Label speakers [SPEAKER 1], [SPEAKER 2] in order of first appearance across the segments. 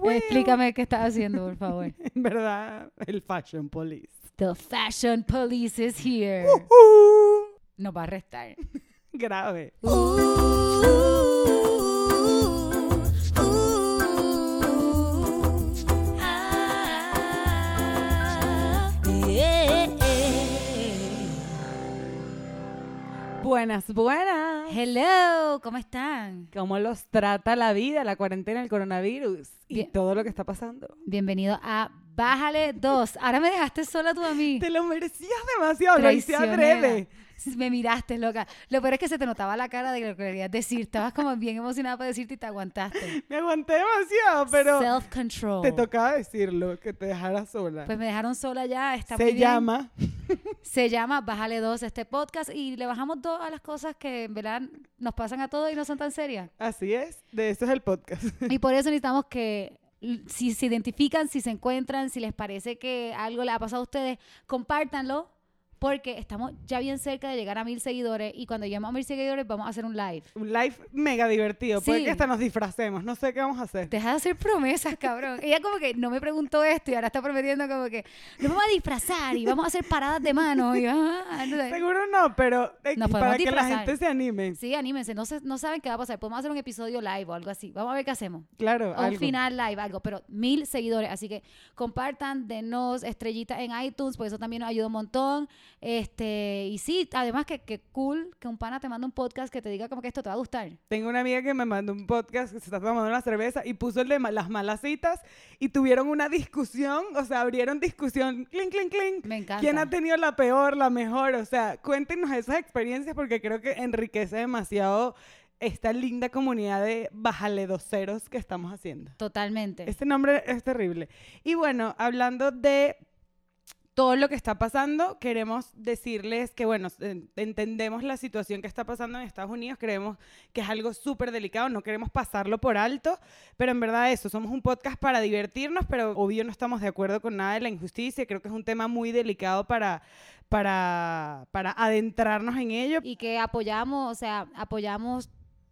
[SPEAKER 1] huevo.
[SPEAKER 2] Explícame qué estás haciendo, por favor.
[SPEAKER 1] En verdad, el Fashion Police.
[SPEAKER 2] The fashion police is here.
[SPEAKER 1] Uh,
[SPEAKER 2] Nos va a arrestar.
[SPEAKER 1] grave. Buenas, buenas.
[SPEAKER 2] Hello, ¿cómo están?
[SPEAKER 1] ¿Cómo los trata la vida, la cuarentena, el coronavirus y
[SPEAKER 2] Bien.
[SPEAKER 1] todo lo que está pasando?
[SPEAKER 2] Bienvenido a Bájale 2. Ahora me dejaste sola tú a mí.
[SPEAKER 1] Te lo merecías demasiado,
[SPEAKER 2] Traicionera.
[SPEAKER 1] adrede.
[SPEAKER 2] Me miraste, loca. Lo peor es que se te notaba la cara de lo que querías decir. Estabas como bien emocionada para decirte y te aguantaste.
[SPEAKER 1] Me aguanté demasiado, pero
[SPEAKER 2] Self-control.
[SPEAKER 1] te tocaba decirlo, que te dejara sola.
[SPEAKER 2] Pues me dejaron sola ya. Está
[SPEAKER 1] Se
[SPEAKER 2] muy bien.
[SPEAKER 1] llama
[SPEAKER 2] Se llama Bájale 2 este podcast y le bajamos dos a las cosas que en verdad nos pasan a todos y no son tan serias.
[SPEAKER 1] Así es, de eso es el podcast.
[SPEAKER 2] Y por eso necesitamos que si se identifican, si se encuentran, si les parece que algo le ha pasado a ustedes, compártanlo porque estamos ya bien cerca de llegar a mil seguidores y cuando lleguemos a mil seguidores vamos a hacer un live.
[SPEAKER 1] Un live mega divertido. Puede
[SPEAKER 2] Sí.
[SPEAKER 1] que hasta nos disfracemos. No sé qué vamos a hacer.
[SPEAKER 2] Deja de hacer promesas, cabrón. Ella como que no me preguntó esto y ahora está prometiendo como que nos vamos a disfrazar y vamos a hacer paradas de mano. Y, ah, no sé.
[SPEAKER 1] Seguro no, pero eh, para que la gente se anime.
[SPEAKER 2] Sí, anímense. No, se- no saben qué va a pasar. Podemos hacer un episodio live o algo así. Vamos a ver qué hacemos.
[SPEAKER 1] Claro,
[SPEAKER 2] O un final live, algo, pero mil seguidores. Así que compartan, denos estrellitas en iTunes, porque eso también nos ayuda un montón. Este, y sí, además que, que cool que un pana te manda un podcast que te diga como que esto te va a gustar.
[SPEAKER 1] Tengo una amiga que me mandó un podcast que se está tomando una cerveza y puso el de ma- las malas citas y tuvieron una discusión, o sea, abrieron discusión, clink, clink, clink.
[SPEAKER 2] Me encanta.
[SPEAKER 1] ¿Quién ha tenido la peor, la mejor? O sea, cuéntenos esas experiencias porque creo que enriquece demasiado esta linda comunidad de bajaledoceros que estamos haciendo.
[SPEAKER 2] Totalmente.
[SPEAKER 1] Este nombre es terrible. Y bueno, hablando de todo lo que está pasando, queremos decirles que, bueno, en- entendemos la situación que está pasando en Estados Unidos, creemos que es algo súper delicado, no queremos pasarlo por alto, pero en verdad eso, somos un podcast para divertirnos, pero obvio no estamos de acuerdo con nada de la injusticia, creo que es un tema muy delicado para, para, para adentrarnos en ello.
[SPEAKER 2] y que apoyamos, o sea, apoyamos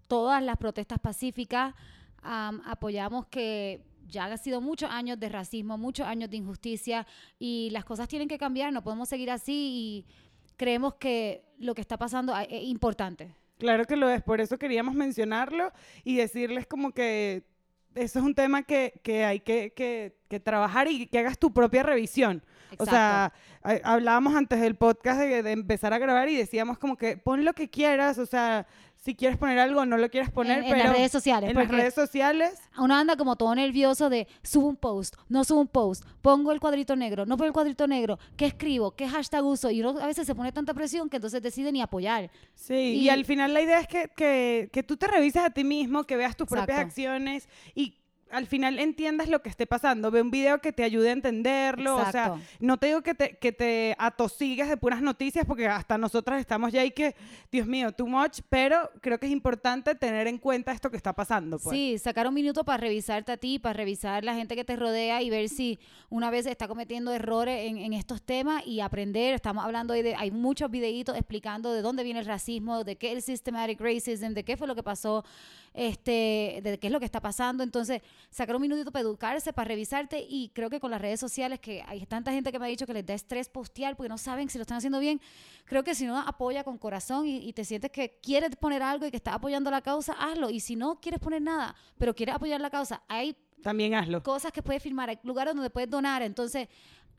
[SPEAKER 2] todas las protestas pacíficas, am, apoyamos que ya han sido muchos años de racismo, muchos años de injusticia y las cosas tienen que cambiar, no podemos seguir así y creemos que lo que está pasando es importante.
[SPEAKER 1] Claro que lo es, por eso queríamos mencionarlo y decirles como que eso es un tema que, que hay que, que- que trabajar y que hagas tu propia revisión. O sea, ha- hablábamos antes del podcast de, de empezar a grabar y decíamos como que pon lo que quieras, o sea, si quieres poner algo no lo quieres poner,
[SPEAKER 2] en, en
[SPEAKER 1] pero
[SPEAKER 2] las redes sociales.
[SPEAKER 1] en las redes sociales
[SPEAKER 2] uno anda como todo nervioso de subo un post, no subo un post, pongo el cuadrito negro, no pongo el cuadrito negro, ¿qué escribo? ¿Qué hashtag uso? Y uno a veces se pone tanta presión que entonces decide ni apoyar.
[SPEAKER 1] Sí, y,
[SPEAKER 2] Y-
[SPEAKER 1] al final la idea es que, que, que tú te revises a ti mismo, que veas tus propias acciones y al final entiendas lo que esté pasando. Ve un video que te ayude a entenderlo. O sea, no te digo que te, que te atosigues de puras noticias porque hasta nosotras estamos ya ahí que, Dios mío, too much, pero creo que es importante tener en cuenta esto que está pasando. Pues.
[SPEAKER 2] Sí, sacar un minuto para revisarte a ti, para revisar la gente que te rodea y ver si una vez está cometiendo errores en, en estos temas y aprender. Estamos hablando hoy de, hay muchos videitos explicando de dónde viene el racismo, de qué es el systematic racism, de qué fue lo que pasó, este, de qué es lo que está pasando. Entonces, sacar un minutito para educarse, para revisarte y creo que con las redes sociales, que hay tanta gente que me ha dicho que les da estrés postear porque no saben si lo están haciendo bien, creo que si no apoya con corazón y, y te sientes que quieres poner algo y que estás apoyando la causa, hazlo. Y si no quieres poner nada, pero quieres apoyar la causa, hay
[SPEAKER 1] También hazlo.
[SPEAKER 2] cosas que puedes firmar, hay lugares donde puedes donar. Entonces,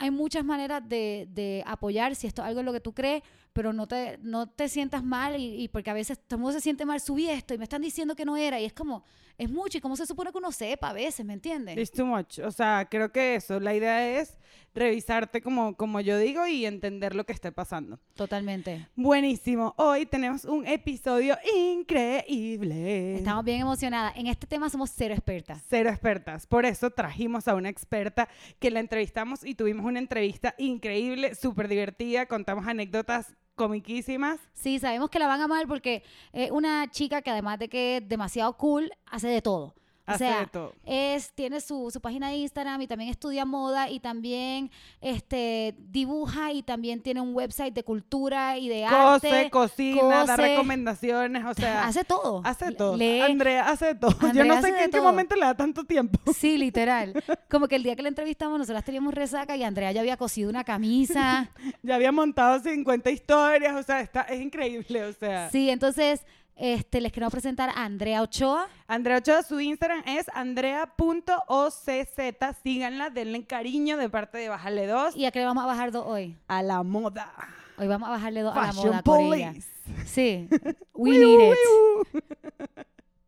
[SPEAKER 2] hay muchas maneras de, de apoyar si esto es algo en lo que tú crees, pero no te, no te sientas mal y, y porque a veces todo el mundo se siente mal, subí esto y me están diciendo que no era y es como, es mucho y cómo se supone que uno sepa a veces, ¿me entiendes?
[SPEAKER 1] It's too much. O sea, creo que eso, la idea es revisarte como, como yo digo y entender lo que esté pasando.
[SPEAKER 2] Totalmente.
[SPEAKER 1] Buenísimo. Hoy tenemos un episodio increíble.
[SPEAKER 2] Estamos bien emocionadas. En este tema somos cero expertas.
[SPEAKER 1] Cero expertas. Por eso trajimos a una experta que la entrevistamos y tuvimos una entrevista increíble, súper divertida. Contamos anécdotas comiquísimas.
[SPEAKER 2] Sí, sabemos que la van a amar porque es una chica que además de que es demasiado cool, hace de todo. O
[SPEAKER 3] de
[SPEAKER 2] sea,
[SPEAKER 3] todo.
[SPEAKER 2] es, tiene su, su página de Instagram y también estudia moda y también este, dibuja y también tiene un website de cultura y de
[SPEAKER 3] Cose,
[SPEAKER 2] arte.
[SPEAKER 3] cocina, da
[SPEAKER 2] cose.
[SPEAKER 3] recomendaciones, o sea,
[SPEAKER 2] hace todo.
[SPEAKER 3] hace todo.
[SPEAKER 2] Lee.
[SPEAKER 3] Andrea hace todo. Yo no sé qué- en qué momento le da tanto tiempo.
[SPEAKER 2] Sí, literal. Como que el día que la entrevistamos nosotras teníamos resaca y Andrea ya había cosido una camisa.
[SPEAKER 3] Ya había montado 50 historias, o sea, está, es increíble, o sea.
[SPEAKER 2] Sí, entonces este, les queremos presentar a Andrea Ochoa.
[SPEAKER 3] Andrea Ochoa, su Instagram es andrea.ocz. Síganla, denle cariño de parte de Bájale 2
[SPEAKER 2] ¿Y a qué le vamos a bajar dos hoy?
[SPEAKER 3] a la moda.
[SPEAKER 2] Hoy vamos a bajarle dos a la moda.
[SPEAKER 3] Police.
[SPEAKER 2] Sí, we need it.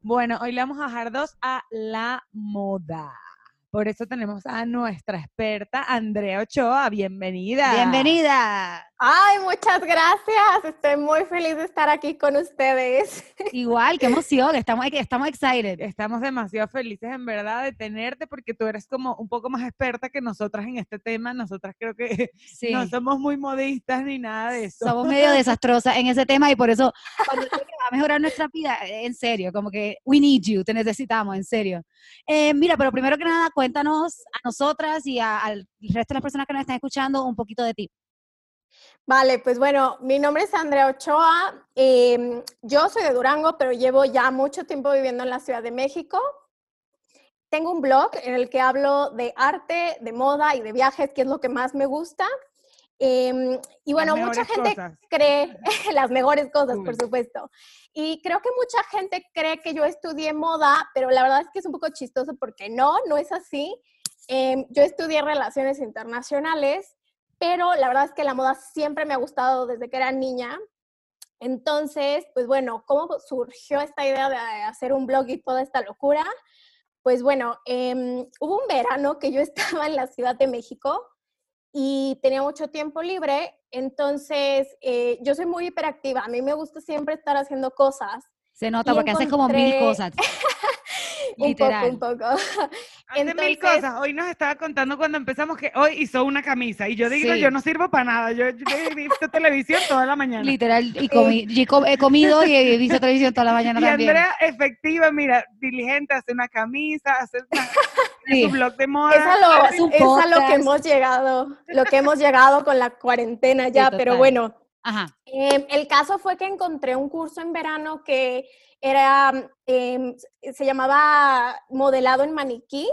[SPEAKER 1] Bueno, hoy le vamos a bajar dos a la moda. Por eso tenemos a nuestra experta Andrea Ochoa. Bienvenida.
[SPEAKER 2] Bienvenida.
[SPEAKER 4] Ay, muchas gracias. Estoy muy feliz de estar aquí con ustedes.
[SPEAKER 2] Igual, qué emoción, estamos, estamos excited.
[SPEAKER 1] Estamos demasiado felices en verdad de tenerte porque tú eres como un poco más experta que nosotras en este tema. Nosotras creo que
[SPEAKER 2] Sí.
[SPEAKER 1] no somos muy modistas ni nada de eso.
[SPEAKER 2] Somos medio desastrosas en ese tema y por eso cuando va a mejorar nuestra vida, en serio, como que we need you, te necesitamos, en serio. Eh, mira, pero primero que nada, cuéntanos a nosotras y a- al resto de las personas que nos están escuchando un poquito de ti.
[SPEAKER 4] Vale, pues bueno, mi nombre es Andrea Ochoa. em, yo soy de Durango, pero llevo ya mucho tiempo viviendo en la Ciudad de México. Tengo un blog en el que hablo de arte, de moda y de viajes, que es lo que más me gusta. Em, y bueno, mucha gente
[SPEAKER 3] cosas.
[SPEAKER 4] cree las mejores cosas, por supuesto. Y creo que mucha gente cree que yo estudié moda, pero la verdad es que es un poco chistoso porque no, no es así. Em, yo estudié relaciones internacionales, pero la verdad es que la moda siempre me ha gustado desde que era niña. Entonces, pues bueno, ¿cómo surgió esta idea de hacer un blog y toda esta locura? Pues bueno, em, hubo un verano que yo estaba en la Ciudad de México y tenía mucho tiempo libre, entonces eh, yo soy muy hiperactiva, a mí me gusta siempre estar haciendo cosas.
[SPEAKER 2] Se nota porque haces como mil
[SPEAKER 4] encontré-
[SPEAKER 2] cosas.
[SPEAKER 4] Un
[SPEAKER 2] Literal.
[SPEAKER 4] poco, un poco.
[SPEAKER 1] Hace mil cosas. Hoy nos estaba contando cuando empezamos que hoy hizo una camisa. Y yo digo,
[SPEAKER 2] Sí.
[SPEAKER 1] yo no sirvo para nada. Yo, yo he visto televisión toda la mañana.
[SPEAKER 2] Literal, y, comí- y co- he comido y he visto televisión toda la mañana
[SPEAKER 1] Y
[SPEAKER 2] también.
[SPEAKER 1] Andrea, efectiva, mira, diligente, hace una camisa, hace una,
[SPEAKER 2] Sí.
[SPEAKER 1] su blog de moda.
[SPEAKER 4] Es a, lo,
[SPEAKER 2] es un
[SPEAKER 4] es a lo que hemos llegado, lo que hemos llegado con la cuarentena ya, pero bueno,
[SPEAKER 2] Ajá.
[SPEAKER 4] Em, el caso fue que encontré un curso en verano que era, em, se llamaba modelado en maniquí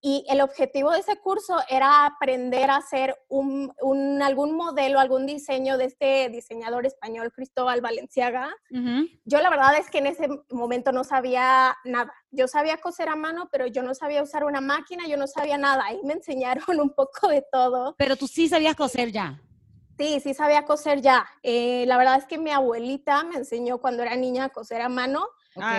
[SPEAKER 4] y el objetivo de ese curso era aprender a hacer un, un- algún modelo, algún diseño de este diseñador español Cristóbal Valenciaga. Yo la verdad es que en ese momento no sabía nada. Yo sabía coser a mano, pero yo no sabía usar una máquina, yo no sabía nada. Ahí me enseñaron un poco de todo.
[SPEAKER 2] Pero tú sí sabías coser ya.
[SPEAKER 4] Sí, sí sabía coser ya. Eh, la verdad es que mi abuelita me enseñó cuando era niña a coser a mano,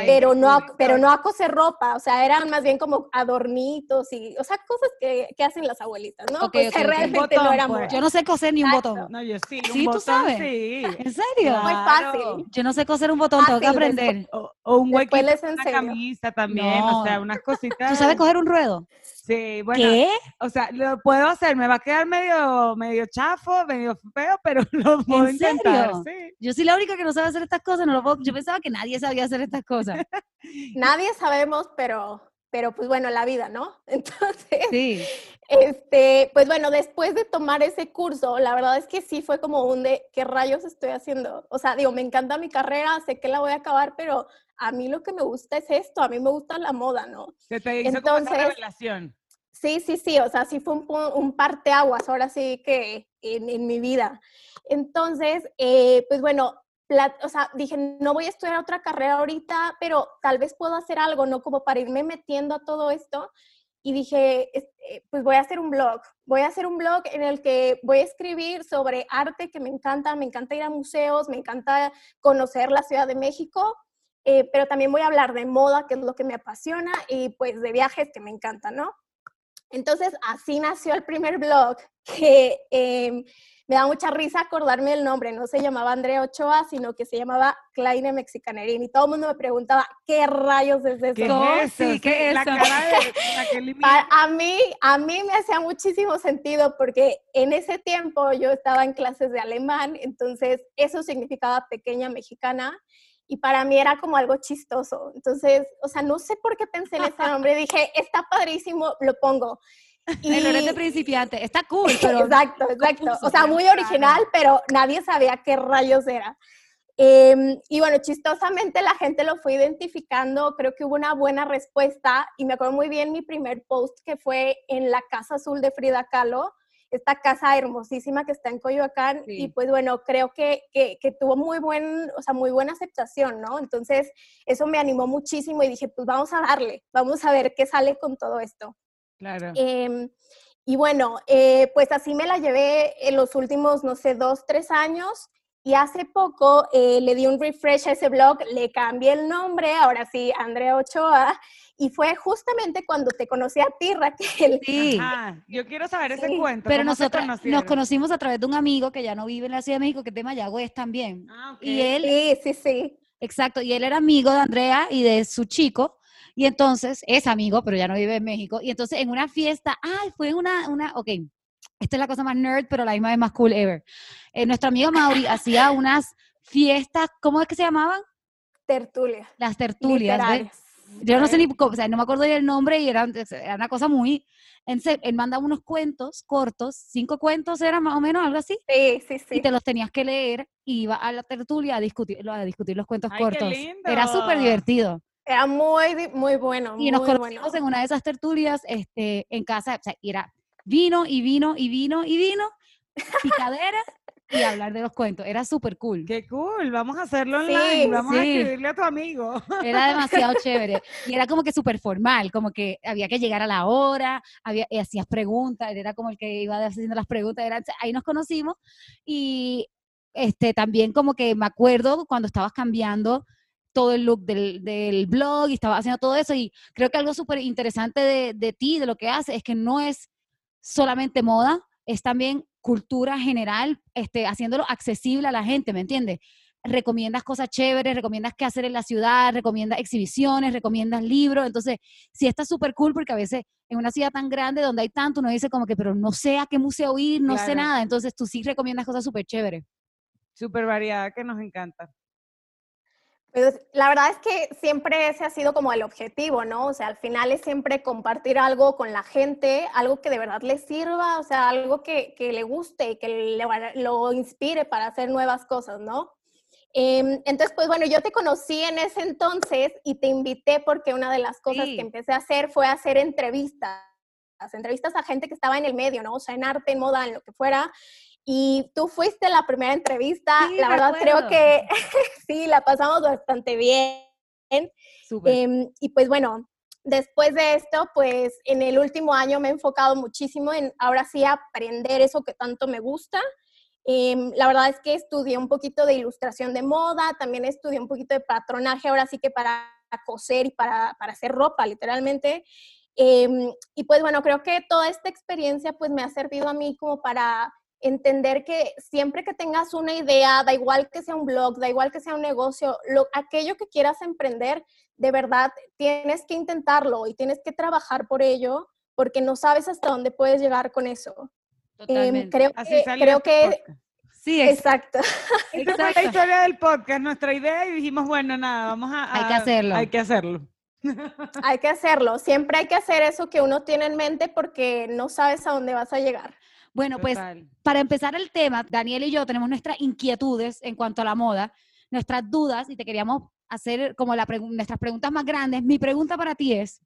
[SPEAKER 4] pero no, a, pero no a coser ropa. O sea, eran más bien como adornitos y, o sea, cosas que, que hacen las abuelitas, ¿no?
[SPEAKER 2] Ok,
[SPEAKER 4] pues que realmente
[SPEAKER 1] Botón,
[SPEAKER 4] no era
[SPEAKER 1] pues.
[SPEAKER 2] Yo no sé coser ni un
[SPEAKER 4] Exacto.
[SPEAKER 2] botón.
[SPEAKER 1] No, yo sí. un
[SPEAKER 2] Sí, tú
[SPEAKER 1] botón,
[SPEAKER 2] sabes.
[SPEAKER 1] Sí.
[SPEAKER 2] ¿En serio?
[SPEAKER 4] Muy fácil.
[SPEAKER 2] Yo no sé coser un botón, tengo que aprender.
[SPEAKER 1] O, o un
[SPEAKER 4] Después
[SPEAKER 1] huequito,
[SPEAKER 4] les
[SPEAKER 1] una camisa también, o sea, unas cositas.
[SPEAKER 2] ¿Tú sabes coger un ruedo?
[SPEAKER 1] Sí, bueno,
[SPEAKER 2] ¿Qué?
[SPEAKER 1] o sea, lo puedo hacer, me va a quedar medio, medio chafo, medio feo, pero lo puedo intentar,
[SPEAKER 2] serio?
[SPEAKER 1] sí.
[SPEAKER 2] Yo soy la única que no sabe hacer estas cosas, no lo puedo- Yo pensaba que nadie sabía hacer estas cosas.
[SPEAKER 4] Nadie sabemos, pero, pero pues bueno, la vida, ¿no? Entonces,
[SPEAKER 2] Sí.
[SPEAKER 4] Este, pues bueno, después de tomar ese curso, la verdad es que sí fue como un de qué rayos estoy haciendo. O sea, digo, me encanta mi carrera, sé que la voy a acabar, pero a mí lo que me gusta es esto, a mí me gusta la moda, ¿no?
[SPEAKER 1] Se te hizo como esa
[SPEAKER 4] Entonces-
[SPEAKER 1] revelación.
[SPEAKER 4] Sí, sí, sí, o sea, sí fue un, un parteaguas, ahora sí que en, mi vida. Entonces, eh, pues bueno, o sea, dije, no voy a estudiar otra carrera ahorita, pero tal vez puedo hacer algo, ¿no? Como para irme metiendo a todo esto. Y dije, eh, pues voy a hacer un blog. Voy a hacer un blog en el que voy a escribir sobre arte que me encanta, me encanta ir a museos, me encanta conocer la Ciudad de México, eh, pero también voy a hablar de moda, que es lo que me apasiona, y pues de viajes que me encantan, ¿no? Entonces, así nació el primer blog, que em, me da mucha risa acordarme el nombre. No se llamaba Andrea Ochoa, sino que se llamaba Kleine Mexicanerín. Y todo el mundo me preguntaba, ¿qué rayos es eso?
[SPEAKER 1] ¿Qué es eso?
[SPEAKER 2] Sí, ¿qué es
[SPEAKER 1] La
[SPEAKER 2] eso?
[SPEAKER 1] cara de mía.
[SPEAKER 4] Pa- a mí, a mí me hacía muchísimo sentido porque en ese tiempo yo estaba en clases de alemán, entonces eso significaba pequeña mexicana. Y para mí era como algo chistoso. Entonces, o sea, no sé por qué pensé en ese nombre, dije, está padrísimo, lo pongo.
[SPEAKER 2] Y... El de principiante, está cool, pero...
[SPEAKER 4] exacto, exacto. O sea, muy original, pero nadie sabía qué rayos era. Em, y bueno, chistosamente la gente lo fue identificando, creo que hubo una buena respuesta y me acuerdo muy bien mi primer post que fue en la Casa Azul de Frida Kahlo, esta casa hermosísima que está en Coyoacán y pues bueno, creo que, que, tuvo muy, buen, o sea, muy buena aceptación, ¿no? Entonces eso me animó muchísimo y dije, pues vamos a darle, vamos a ver qué sale con todo esto.
[SPEAKER 3] Claro.
[SPEAKER 4] Em, y bueno, eh, pues así me la llevé en los últimos, no sé, dos, tres años. Y hace poco eh, le di un refresh a ese blog, le cambié el nombre, ahora sí, Andrea Ochoa, y fue justamente cuando te conocí a ti, Raquel.
[SPEAKER 2] Sí.
[SPEAKER 3] yo quiero saber ese cuento.
[SPEAKER 2] Pero nosotros nos conocimos a través de un amigo que ya no vive en la Ciudad de México, que es de Mayagüez también.
[SPEAKER 4] Ah, Y él, sí, sí, sí.
[SPEAKER 2] Exacto, y él era amigo de Andrea y de su chico. Y entonces, es amigo, pero ya no vive en México. Y entonces en una fiesta, ay, fue una, una, ok, esta es la cosa más nerd, pero la misma vez más cool ever. Eh, nuestro amigo Mauri hacía unas fiestas, ¿cómo es que se llamaban?
[SPEAKER 4] Tertulias.
[SPEAKER 2] Las tertulias. Yo no sé ni, o sea, no me acuerdo del nombre y era, una cosa muy... Él manda unos cuentos cortos, cinco cuentos eran más o menos, algo así.
[SPEAKER 4] Sí, sí, sí.
[SPEAKER 2] Y te los tenías que leer y iba a la tertulia a discutir, a discutir los cuentos cortos. Era súper divertido.
[SPEAKER 4] Era muy, muy bueno.
[SPEAKER 2] Y nos conocimos en una de esas tertulias este, en casa, o sea, era vino y vino y vino y vino, picadera y hablar de los cuentos. Era súper cool.
[SPEAKER 3] Qué cool, vamos a hacerlo online, vamos a escribirle a tu amigo.
[SPEAKER 2] Era demasiado chévere. Y era como que súper formal, como que había que llegar a la hora, había, y hacías preguntas, era como el que iba haciendo las preguntas, era, ahí nos conocimos y este, también como que me acuerdo cuando estabas cambiando todo el look del, del blog y estabas haciendo todo eso y creo que algo súper interesante de, de ti, de lo que haces, es que no es solamente moda, es también cultura general, este, haciéndolo accesible a la gente, ¿me entiendes? Recomiendas cosas chéveres, recomiendas qué hacer en la ciudad, recomiendas exhibiciones, recomiendas libros. Entonces, sí está súper cool porque a veces en una ciudad tan grande donde hay tanto, uno dice como que, pero no sé a qué museo ir, no sé nada. Entonces, tú sí recomiendas cosas súper chéveres.
[SPEAKER 3] Súper variada que nos encanta.
[SPEAKER 4] Pues, la verdad es que siempre ese ha sido como el objetivo, ¿no? O sea, al final es siempre compartir algo con la gente, algo que de verdad le sirva, o sea, algo que, que le guste y que le, lo inspire para hacer nuevas cosas, ¿no? Em, entonces, pues bueno, yo te conocí en ese entonces y te invité porque una de las cosas que empecé a hacer fue hacer entrevistas, entrevistas a gente que estaba en el medio, ¿no? O sea, en arte, en moda, en lo que fuera y tú fuiste la primera entrevista. la verdad creo que sí, la pasamos bastante bien. Eh, y pues bueno, después de esto, pues en el último año me he enfocado muchísimo en ahora sí aprender eso que tanto me gusta. Eh, la verdad es que estudié un poquito de ilustración de moda, también estudié un poquito de patronaje, ahora sí que para coser y para, para hacer ropa, literalmente. Eh, y pues bueno, creo que toda esta experiencia pues me ha servido a mí como para entender que siempre que tengas una idea, da igual que sea un blog, da igual que sea un negocio, lo, aquello que quieras emprender, de verdad tienes que intentarlo y tienes que trabajar por ello porque no sabes hasta dónde puedes llegar con eso. Em, creo que, creo que
[SPEAKER 2] Sí,
[SPEAKER 4] exacto.
[SPEAKER 3] Esa fue la historia del podcast, nuestra idea y dijimos, bueno, nada, vamos a,
[SPEAKER 2] Hay que hacerlo.
[SPEAKER 3] Hay que hacerlo.
[SPEAKER 4] hay que hacerlo. Siempre hay que hacer eso que uno tiene en mente porque no sabes a dónde vas a llegar.
[SPEAKER 2] Bueno, pues para empezar el tema, Daniel y yo tenemos nuestras inquietudes en cuanto a la moda, nuestras dudas y te queríamos hacer como la nuestras preguntas más grandes. Mi pregunta para ti es,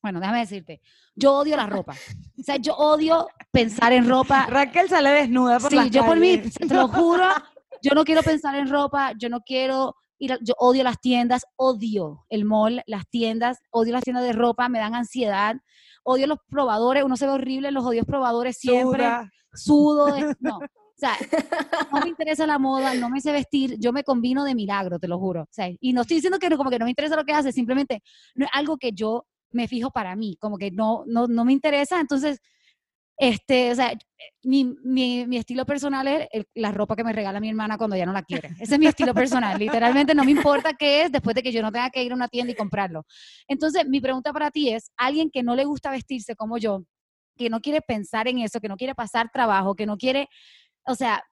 [SPEAKER 2] bueno, déjame decirte, yo odio la ropa. O sea, yo odio pensar en ropa.
[SPEAKER 3] Raquel sale desnuda por
[SPEAKER 2] Sí, yo por mí, te lo juro, yo no quiero pensar en ropa, yo no quiero ir, yo odio las tiendas, odio el mall, las tiendas, odio las tiendas de ropa, me dan ansiedad odio los probadores, uno se ve horrible los odios probadores siempre, sudo, no. O sea, no me interesa la moda, no me sé vestir, yo me combino de milagro, te lo juro. O sea, y no estoy diciendo que como que no me interesa lo que hace, simplemente no es algo que yo me fijo para mí, como que no, no, no me interesa, entonces este, o sea, mi, mi, estilo personal es la ropa que me regala mi hermana cuando ya no la quiere. Ese es mi estilo personal. Literalmente no me importa qué es después de que yo no tenga que ir a una tienda y comprarlo. Entonces, mi pregunta para ti es, alguien que no le gusta vestirse como yo, que no quiere pensar en eso, que no quiere pasar trabajo, que no quiere, o sea,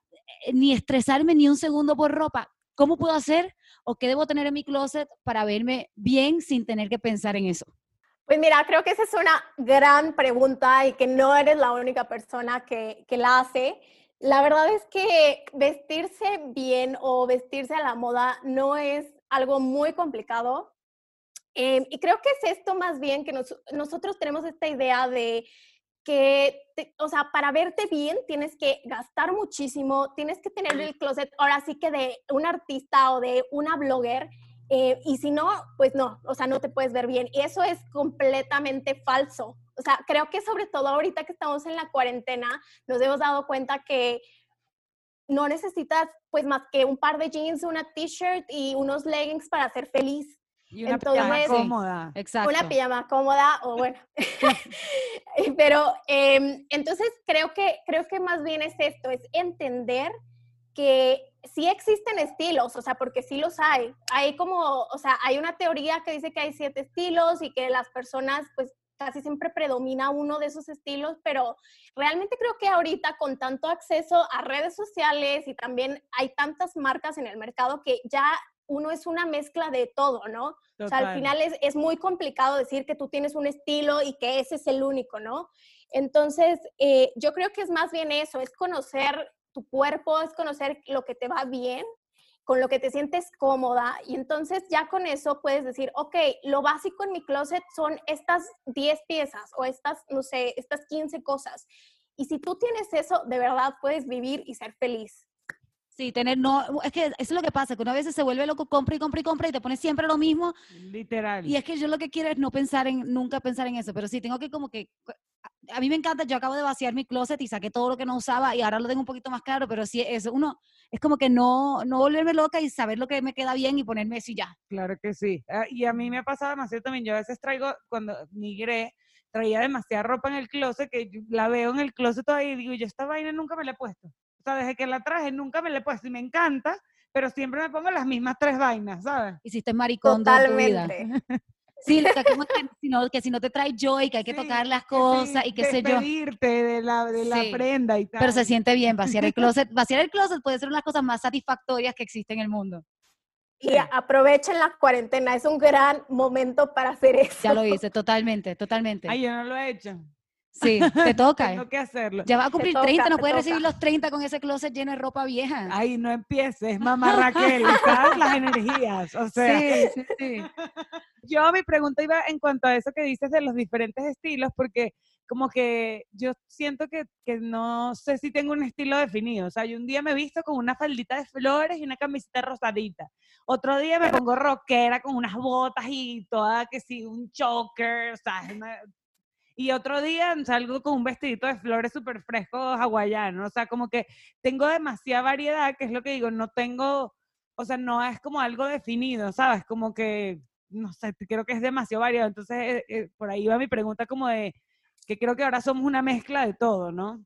[SPEAKER 2] ni estresarme ni un segundo por ropa, ¿cómo puedo hacer o qué debo tener en mi closet para verme bien sin tener que pensar en eso?
[SPEAKER 4] Pues mira, creo que esa es una gran pregunta y que no eres la única persona que, que la hace. La verdad es que vestirse bien o vestirse a la moda no es algo muy complicado. Em, y creo que es esto más bien que nosotros tenemos esta idea de que, o sea, para verte bien tienes que gastar muchísimo, tienes que tener el closet ahora sí que de un artista o de una blogger. Eh, y si no, pues no, o sea, no te puedes ver bien. Y eso es completamente falso. O sea, creo que sobre todo ahorita que estamos en la cuarentena, nos hemos dado cuenta que no necesitas pues más que un par de jeans, una t-shirt y unos leggings para ser feliz.
[SPEAKER 1] Y una pijama cómoda.
[SPEAKER 2] Exacto.
[SPEAKER 4] Una pijama cómoda o bueno. Pero em, entonces creo que, creo que más bien es esto, es entender que sí existen estilos, o sea, porque sí los hay. Hay como, o sea, hay una teoría que dice que hay siete estilos y que las personas pues casi siempre predomina uno de esos estilos, pero realmente creo que ahorita con tanto acceso a redes sociales y también hay tantas marcas en el mercado que ya uno es una mezcla de todo, ¿no? O sea, al final es, es, muy complicado decir que tú tienes un estilo y que ese es el único, ¿no? Entonces, eh, yo creo que es más bien eso, es conocer tu cuerpo, es conocer lo que te va bien, con lo que te sientes cómoda y entonces ya con eso puedes decir, ok, lo básico en mi closet son estas 10 piezas o estas, no sé, estas 15 cosas. Y si tú tienes eso, de verdad puedes vivir y ser feliz.
[SPEAKER 2] Sí, tener, no, es que eso es lo que pasa, que una vez se vuelve loco, compra y compra y compra y te pones siempre lo mismo.
[SPEAKER 1] Literal.
[SPEAKER 2] Y es que yo lo que quiero es no pensar en, nunca pensar en eso, pero sí tengo que como que, a mí me encanta, yo acabo de vaciar mi closet y saqué todo lo que no usaba y ahora lo tengo un poquito más claro, pero sí, es uno, es como que no, no volverme loca y saber lo que me queda bien y ponerme así ya.
[SPEAKER 1] Claro que sí. Ah, y a mí me ha pasado demasiado también, yo a veces traigo, cuando migré, traía demasiada ropa en el closet que la veo en el closet todavía y digo, yo esta vaina nunca me la he puesto. O sea, desde que la traje nunca me la he puesto y me encanta, pero siempre me pongo las mismas tres vainas, ¿sabes?
[SPEAKER 2] Hiciste maricón
[SPEAKER 4] Totalmente.
[SPEAKER 2] Sí, que, sino, que si no te trae joy, que hay que tocar las cosas y qué sé yo.
[SPEAKER 1] de la, de la prenda y tal.
[SPEAKER 2] Pero se siente bien, vaciar el closet. Vaciar el closet puede ser una de las cosas más satisfactorias que existen en el mundo.
[SPEAKER 4] Y aprovechen la cuarentena, es un gran momento para hacer eso.
[SPEAKER 2] Ya lo hice, totalmente, totalmente.
[SPEAKER 1] Ay, yo no lo he hecho.
[SPEAKER 2] Sí, te toca.
[SPEAKER 1] Tengo que hacerlo.
[SPEAKER 2] Ya va a cumplir 30, no puedes recibir los 30 con ese closet lleno de ropa vieja.
[SPEAKER 1] Ay, no empieces, mamá Raquel, ¿sabes? Las energías, o sea.
[SPEAKER 2] Sí, sí, sí.
[SPEAKER 1] Yo, mi pregunta iba en cuanto a eso que dices de los diferentes estilos, porque como que yo siento que, que, no sé si tengo un estilo definido. O sea, yo un día me he visto con una faldita de flores y una camiseta rosadita. Otro día me pongo rockera con unas botas y toda que sí, un choker, o sea, y otro día salgo con un vestidito de flores súper fresco hawaiano, o sea, como que tengo demasiada variedad, que es lo que digo, no tengo, o sea, no es como algo definido, ¿sabes? Como que, no sé, creo que es demasiado variado, entonces eh, eh, por ahí va mi pregunta como de, que creo que ahora somos una mezcla de todo, ¿no?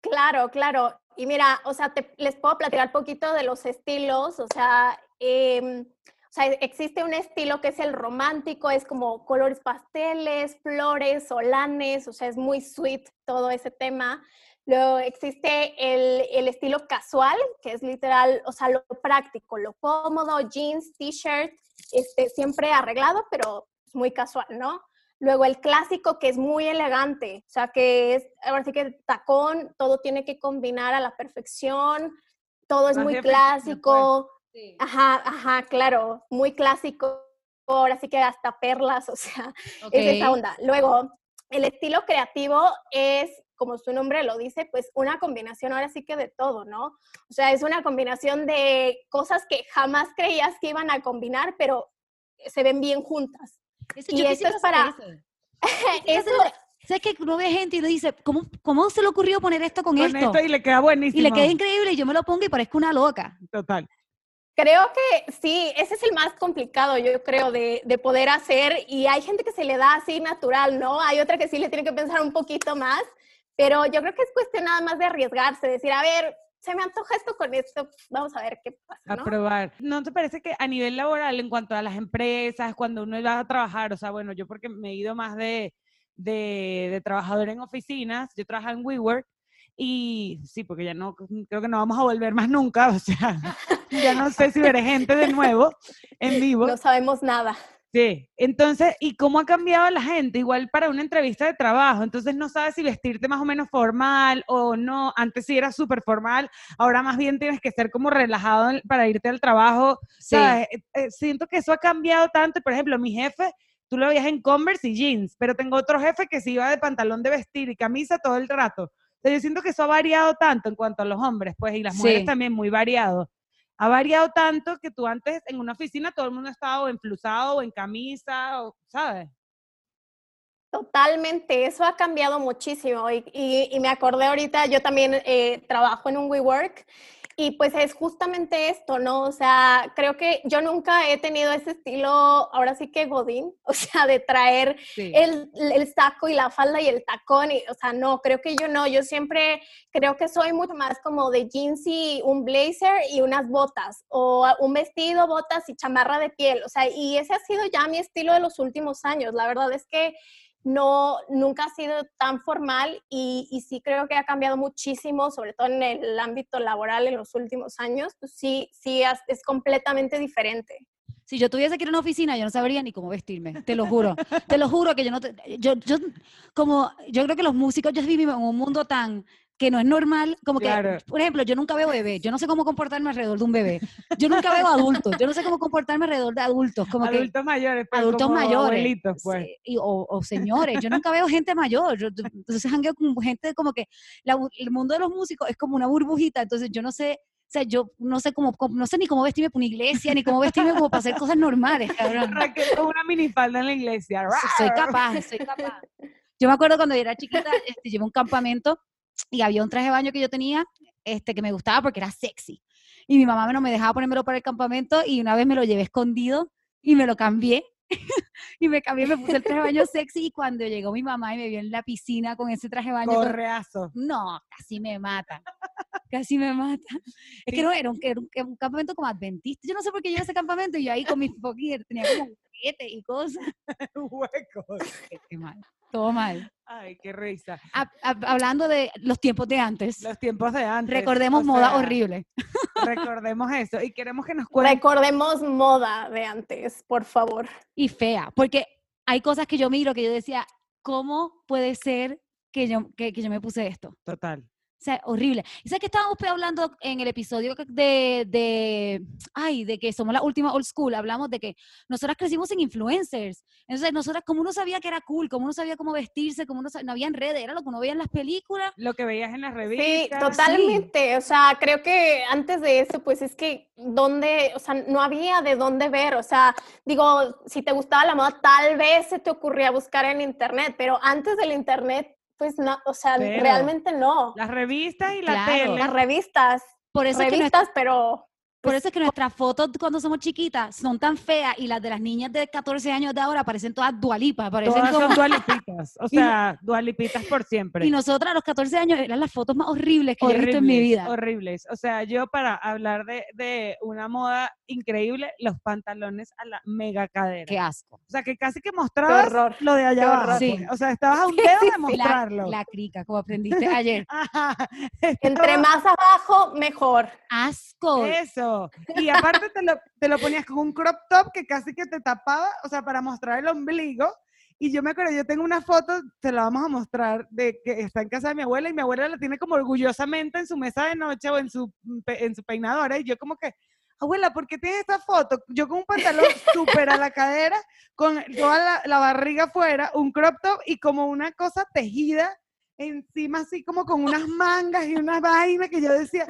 [SPEAKER 4] Claro, claro. Y mira, o sea, les puedo platicar un poquito de los estilos, o sea, eh, o sea, existe un estilo que es el romántico, es como colores pasteles, flores, solanes, o sea, es muy sweet todo ese tema. Luego existe el, el estilo casual, que es literal, o sea, lo práctico, lo cómodo, jeans, t-shirt, este, siempre arreglado, pero es muy casual, ¿no? Luego el clásico que es muy elegante, o sea, que es, ahora sí que tacón, todo tiene que combinar a la perfección, todo es muy clásico. Ajá, ajá, claro, muy clásico, ahora sí que hasta perlas, o sea, es esa onda. Luego, el estilo creativo es, como su nombre lo dice, pues una combinación ahora sí que de todo, ¿no? O sea, es una combinación de cosas que jamás creías que iban a combinar, pero se ven bien juntas.
[SPEAKER 2] y eso es para... Eso. sé que uno ve gente y le dice, ¿cómo, ¿cómo se le ocurrió poner esto con, con esto?
[SPEAKER 1] Y le queda buenísimo.
[SPEAKER 2] Y le queda increíble y yo me lo pongo y parezco una loca.
[SPEAKER 1] Total.
[SPEAKER 4] Creo que sí, ese es el más complicado, yo creo, de, de, poder hacer. Y hay gente que se le da así natural, ¿no? Hay otra que sí le tiene que pensar un poquito más. Pero yo creo que es cuestión nada más de arriesgarse, decir, a ver, se me antoja esto con esto, vamos a ver qué pasa. ¿no?
[SPEAKER 1] A probar. ¿No te parece que a nivel laboral, en cuanto a las empresas, cuando uno va a trabajar, o sea, bueno, yo porque me he ido más de, de, de trabajador en oficinas, yo trabajo en WeWork, y sí, porque ya no, creo que no vamos a volver más nunca, o sea, ya no sé si veré gente de nuevo en vivo.
[SPEAKER 4] No sabemos nada.
[SPEAKER 1] Sí, entonces, ¿y cómo ha cambiado la gente? Igual para una entrevista de trabajo, entonces no sabes si vestirte más o menos formal o no. Antes sí era súper formal, ahora más bien tienes que ser como relajado para irte al trabajo.
[SPEAKER 2] Sí.
[SPEAKER 1] ¿sabes? Eh, eh, siento que eso ha cambiado tanto. Por ejemplo, mi jefe, tú lo veías en Converse y jeans, pero tengo otro jefe que sí iba de pantalón de vestir y camisa todo el rato. Sea, yo siento que eso ha variado tanto en cuanto a los hombres, pues, y las mujeres
[SPEAKER 2] Sí.
[SPEAKER 1] también muy variado. Ha variado tanto que tú antes en una oficina todo el mundo estaba o enflusado o en camisa, o, ¿sabes?
[SPEAKER 4] Totalmente, eso ha cambiado muchísimo y, me acordé ahorita, yo también eh, trabajo en un WeWork y pues es justamente esto, ¿no? O sea, creo que yo nunca he tenido ese estilo, ahora sí que Godín, o sea, de traer
[SPEAKER 1] Sí.
[SPEAKER 4] el, el saco y la falda y el tacón, y, o sea, no, creo que yo no, yo siempre creo que soy mucho más como de jeans y un blazer y unas botas, o un vestido, botas y chamarra de piel, o sea, y ese ha sido ya mi estilo de los últimos años, la verdad es que no, nunca ha sido tan formal y, y sí creo que ha cambiado muchísimo, sobre todo en el ámbito laboral en los últimos años, pues sí, sí es- completamente diferente.
[SPEAKER 2] Si yo tuviese que ir a una oficina, yo no sabría ni cómo vestirme, te lo juro. te lo juro que yo no te- yo yo como yo creo que los músicos ya vivimos en un mundo tan que no es normal, como que,
[SPEAKER 1] Claro.
[SPEAKER 2] por ejemplo, yo nunca veo bebés, yo no sé cómo comportarme alrededor de un bebé, yo nunca veo adultos, yo no sé cómo comportarme alrededor de adultos, como que
[SPEAKER 1] adultos mayores, pero
[SPEAKER 2] adultos
[SPEAKER 1] como
[SPEAKER 2] mayores
[SPEAKER 1] abuelitos, pues.
[SPEAKER 2] sí, y- o, o señores. Yo nunca veo gente mayor. Yo, entonces jangueo con gente como que la el mundo de los músicos es como una burbujita. Entonces yo no sé, o sea, yo no sé cómo, no sé ni cómo vestirme para una iglesia, ni cómo vestirme como para hacer cosas normales, cabrón.
[SPEAKER 1] Raquel con una minifalda en la iglesia.
[SPEAKER 2] So- Soy capaz, soy capaz. Yo me acuerdo cuando yo era chiquita, este, llevé un campamento y había un traje de baño que yo tenía este, que me gustaba porque era sexy. Y mi mamá no me dejaba ponérmelo para el campamento y una vez me lo llevé escondido y me lo cambié. y me cambié, me puse el traje de baño sexy y cuando llegó mi mamá y me vio en la piscina con ese traje de baño, con-
[SPEAKER 1] Correazo.
[SPEAKER 2] no, casi me mata. Casi me mata. Es que no, era un, era un, era un campamento como adventista. Yo no sé por qué yo ese campamento y yo ahí con mis poquitos tenía como juguetes y cosas.
[SPEAKER 1] Huecos.
[SPEAKER 2] Qué- qué mal. Todo mal.
[SPEAKER 1] Ay, qué risa.
[SPEAKER 2] Hab- hab- hablando de los tiempos de antes,
[SPEAKER 1] Los tiempos de antes.
[SPEAKER 2] recordemos
[SPEAKER 1] o
[SPEAKER 2] moda
[SPEAKER 1] sea,
[SPEAKER 2] horrible.
[SPEAKER 1] Recordemos eso. Y queremos que nos cuenten.
[SPEAKER 4] Recordemos moda de antes, por favor.
[SPEAKER 2] y fea, porque hay cosas que yo miro que yo decía, ¿cómo puede ser que yo, que, que yo me puse esto?
[SPEAKER 1] Total.
[SPEAKER 2] O sea, horrible. Y sabes que estábamos pe- hablando en el episodio de, de, ay, de que somos la última old school, hablamos de que nosotras crecimos sin influencers. Entonces, nosotras, como uno sabía que era cool, como uno sabía cómo vestirse, como uno sabía, no había redes, era lo que uno veía en las películas.
[SPEAKER 1] Lo que veías en las
[SPEAKER 4] Sí,
[SPEAKER 1] revistas.
[SPEAKER 4] totalmente. O sea, creo que antes de eso, pues es que dónde, o sea, no había de dónde ver. O sea, digo, si te gustaba la moda, tal vez se te ocurría buscar en internet, pero antes del internet, pues no, o sea, realmente no.
[SPEAKER 1] Las revistas y la
[SPEAKER 2] Claro.
[SPEAKER 1] tele.
[SPEAKER 4] Las revistas,
[SPEAKER 2] Por eso, es que,
[SPEAKER 4] revistas, pero
[SPEAKER 2] por
[SPEAKER 4] pues,
[SPEAKER 2] eso es que nuestras fotos cuando somos chiquitas son tan feas y las de las niñas de 14 años de ahora parecen todas dualipas, parecen
[SPEAKER 1] Todas
[SPEAKER 2] como...
[SPEAKER 1] son dualipitas. O sea, dualipitas por siempre.
[SPEAKER 2] Y nosotras a los 14 años eran las fotos más horribles que yo he visto en mi
[SPEAKER 1] Horribles,
[SPEAKER 2] vida.
[SPEAKER 1] Horribles. O sea, yo para hablar de, de una moda increíble, los pantalones a la mega cadera.
[SPEAKER 2] Qué asco.
[SPEAKER 1] O sea, que casi que mostrabas
[SPEAKER 4] horror.
[SPEAKER 1] lo de allá abajo.
[SPEAKER 2] Sí.
[SPEAKER 1] O sea, estabas a un dedo de mostrarlo.
[SPEAKER 2] La, la crica, como aprendiste ayer.
[SPEAKER 1] Ajá.
[SPEAKER 4] Entre más abajo, mejor.
[SPEAKER 2] Asco.
[SPEAKER 1] Eso. Y aparte te lo, te lo ponías con un crop top que casi que te tapaba, o sea, para mostrar el ombligo. Y yo me acuerdo, yo tengo una foto, te la vamos a mostrar, de que está en casa de mi abuela y mi abuela la tiene como orgullosamente en su mesa de noche o en su, en su peinadora. Y yo como que, abuela, ¿por qué tienes esta foto? Yo con un pantalón súper a la cadera, con toda la, la barriga afuera, un crop top y como una cosa tejida encima así como con unas mangas y unas vainas que yo decía,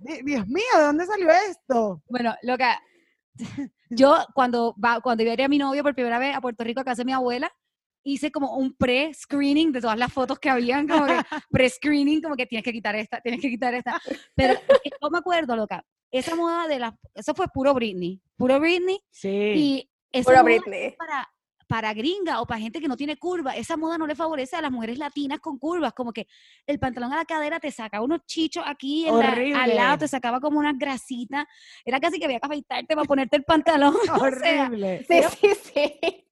[SPEAKER 1] "Di- Dios mío, ¿de dónde salió esto?
[SPEAKER 2] Bueno, lo que yo cuando va, cuando iba a ir a mi novio por primera vez a Puerto Rico a casa de mi abuela, hice como un pre-screening de todas las fotos que habían, como que pre-screening, como que tienes que quitar esta, tienes que quitar esta. Pero yo me acuerdo, loca, esa moda de las, eso fue puro Britney, puro Britney,
[SPEAKER 1] Sí.
[SPEAKER 2] y esa moda
[SPEAKER 4] Britney.
[SPEAKER 2] para, para gringa o para gente que no tiene curva, esa moda no le favorece a las mujeres latinas con curvas, como que el pantalón a la cadera te saca unos chichos aquí en la- al lado, te sacaba como unas grasitas, era casi que había que afeitarte para ponerte el pantalón. o sea,
[SPEAKER 1] Horrible.
[SPEAKER 4] Sí, sí, sí.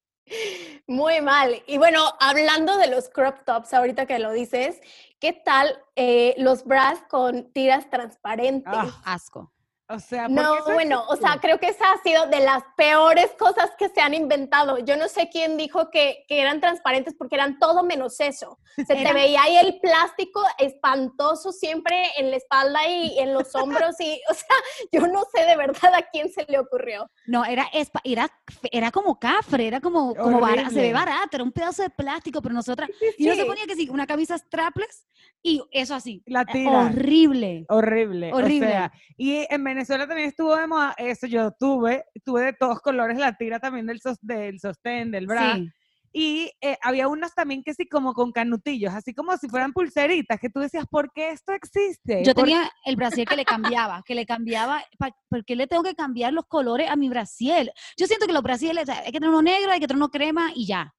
[SPEAKER 4] Muy mal. Y bueno, hablando de los crop tops, ahorita que lo dices, ¿qué tal eh, los bras con tiras transparentes?
[SPEAKER 1] Ah,
[SPEAKER 2] asco.
[SPEAKER 1] O sea, ¿por qué
[SPEAKER 4] No, bueno, o sea, creo que esa ha sido de las peores cosas que se han inventado. Yo no sé quién dijo que, que eran transparentes porque eran todo menos eso. Se te
[SPEAKER 2] Eran-
[SPEAKER 4] veía ahí el plástico espantoso siempre en la espalda y en los hombros y, o sea, yo no sé de verdad a quién se le ocurrió.
[SPEAKER 2] No, era, era, era como cafre, era como, como se ve barato, era un pedazo de plástico, pero nosotras,
[SPEAKER 4] Sí,
[SPEAKER 2] y no se ponía que sí, una camisa strapless y eso así.
[SPEAKER 1] La
[SPEAKER 2] eh,
[SPEAKER 1] tira.
[SPEAKER 2] Horrible.
[SPEAKER 1] Horrible.
[SPEAKER 2] Horrible.
[SPEAKER 1] O sea, y en Venezuela también estuvo de moda eso. Yo tuve, tuve de todos colores la tira también del, sos- del sostén, del bra.
[SPEAKER 2] Sí.
[SPEAKER 1] Y eh, había unos también que sí, como con canutillos, así como si fueran pulseritas, que tú decías, ¿por qué esto existe?
[SPEAKER 2] Yo
[SPEAKER 1] ¿Por
[SPEAKER 2] tenía el brasier que le cambiaba, que le cambiaba, pa- ¿por qué le tengo que cambiar los colores a mi brasier? Yo siento que los brasieres, hay que tener uno negro, hay que tener uno crema y ya.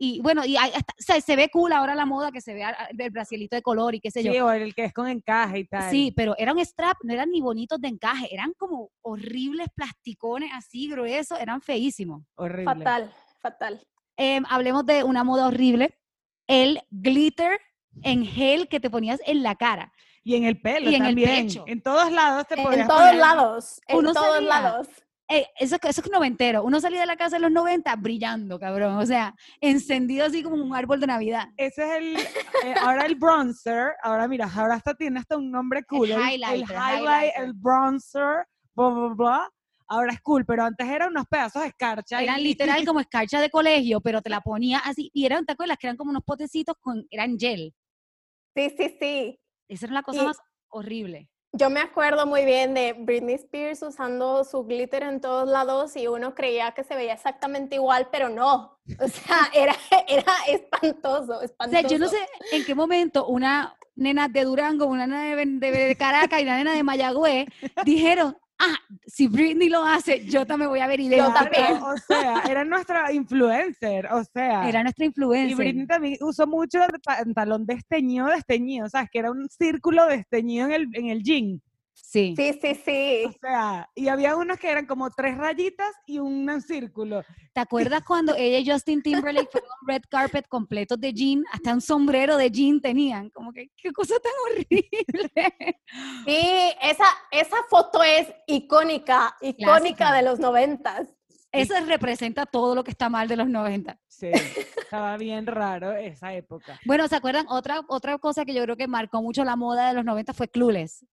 [SPEAKER 2] Y bueno, y hay hasta- o sea, se ve cool ahora la moda que se vea el brasielito de color y qué sé yo.
[SPEAKER 1] Sí, o el que es con encaje y tal.
[SPEAKER 2] Sí, pero era un strap, no eran ni bonitos de encaje, eran como horribles plasticones así gruesos, eran feísimos.
[SPEAKER 1] Horrible.
[SPEAKER 4] Fatal, fatal.
[SPEAKER 2] Em, hablemos de una moda horrible, el glitter en gel que te ponías en la cara.
[SPEAKER 1] Y en el pelo
[SPEAKER 2] Y en el
[SPEAKER 1] también.
[SPEAKER 2] pecho.
[SPEAKER 1] En todos lados te
[SPEAKER 2] En
[SPEAKER 1] podías
[SPEAKER 4] En todos
[SPEAKER 1] poner-
[SPEAKER 4] lados, en
[SPEAKER 2] Uno
[SPEAKER 4] todos lados.
[SPEAKER 2] Eh, eso, eso es noventero. Uno salía de la casa en los 90 brillando, cabrón. O sea, encendido así como un árbol de Navidad.
[SPEAKER 1] Ese es el, eh, ahora el bronzer, ahora mira, ahora hasta tiene hasta un nombre cool. El, el
[SPEAKER 2] highlighter,
[SPEAKER 1] highlight, el bronzer, bla, bla, bla. Ahora es cool, pero antes eran unos pedazos de escarcha.
[SPEAKER 2] Eran
[SPEAKER 1] y-
[SPEAKER 2] literal como escarcha de colegio, pero te la ponía así. Y eran, ¿te acuerdas? Que eran como unos potecitos con, eran gel.
[SPEAKER 4] Sí, sí, sí.
[SPEAKER 2] Esa era la cosa
[SPEAKER 4] Y-
[SPEAKER 2] más horrible.
[SPEAKER 4] Yo me acuerdo muy bien de Britney Spears usando su glitter en todos lados y uno creía que se veía exactamente igual, pero no. O sea, era, era espantoso,
[SPEAKER 2] O
[SPEAKER 4] espantoso.
[SPEAKER 2] sea, yo no sé en qué momento una nena de Durango, una nena de, de- de Caracas y una nena de Mayagüez dijeron, ah, si Britney lo hace, yo también voy a ver
[SPEAKER 4] Yo
[SPEAKER 2] idéntica.
[SPEAKER 4] también.
[SPEAKER 1] O sea, era nuestra influencer, o sea.
[SPEAKER 2] Era nuestra
[SPEAKER 1] y
[SPEAKER 2] influencia.
[SPEAKER 1] Britney también usó mucho el pantalón desteñido, desteñido, ¿sabes? Que era un círculo desteñido en el, en el jean.
[SPEAKER 2] Sí.
[SPEAKER 4] Sí, sí, sí.
[SPEAKER 1] O sea, y había unos que eran como tres rayitas y un círculo.
[SPEAKER 2] ¿Te acuerdas cuando ella y Justin Timberlake fueron un red carpet completos de jean? Hasta un sombrero de jean tenían. Como que, qué cosa tan horrible.
[SPEAKER 4] Sí, esa, esa foto es icónica, icónica
[SPEAKER 2] Clásica.
[SPEAKER 4] de los noventas.
[SPEAKER 2] Eso representa todo lo que está mal de los 90.
[SPEAKER 1] Sí, estaba bien raro esa época.
[SPEAKER 2] Bueno, ¿se acuerdan? Otra, otra cosa que yo creo que marcó mucho la moda de los 90 fue Clueless.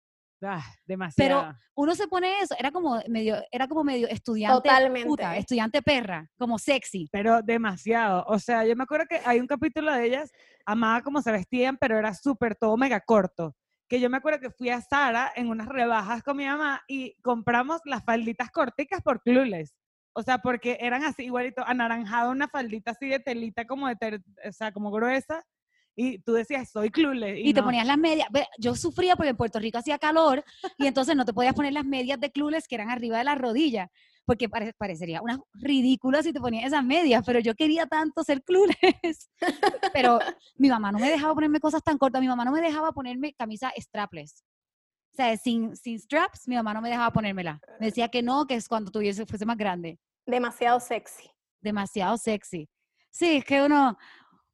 [SPEAKER 1] Ah, demasiado.
[SPEAKER 2] Uno se pone eso, era como medio, era como medio estudiante
[SPEAKER 4] Totalmente.
[SPEAKER 2] puta, estudiante perra, como sexy.
[SPEAKER 1] pero demasiado. O sea, yo me acuerdo que hay un capítulo de ellas, amaba cómo se vestían, pero era súper todo mega corto. Que yo me acuerdo que fui a Sara en unas rebajas con mi mamá y compramos las falditas corticas por Clueless. O sea, porque eran así igualito, anaranjado, una faldita así de telita como de, ter- o sea, como gruesa. Y tú decías, soy Clueless.
[SPEAKER 2] Y, te
[SPEAKER 1] no.
[SPEAKER 2] ponías las medias. Yo sufría porque en Puerto Rico hacía calor y entonces no te podías poner las medias de Clueless que eran arriba de la rodilla, porque pare- parecería una ridícula si te ponías esas medias, pero yo quería tanto ser Clueless. pero mi mamá no me dejaba ponerme cosas tan cortas, mi mamá no me dejaba ponerme camisa strapless. O sea, sin, sin straps, mi mamá no me dejaba ponérmela. Me decía que no, que es cuando tuviese, fuese más grande.
[SPEAKER 4] Demasiado sexy.
[SPEAKER 2] Demasiado sexy. Sí, es que uno,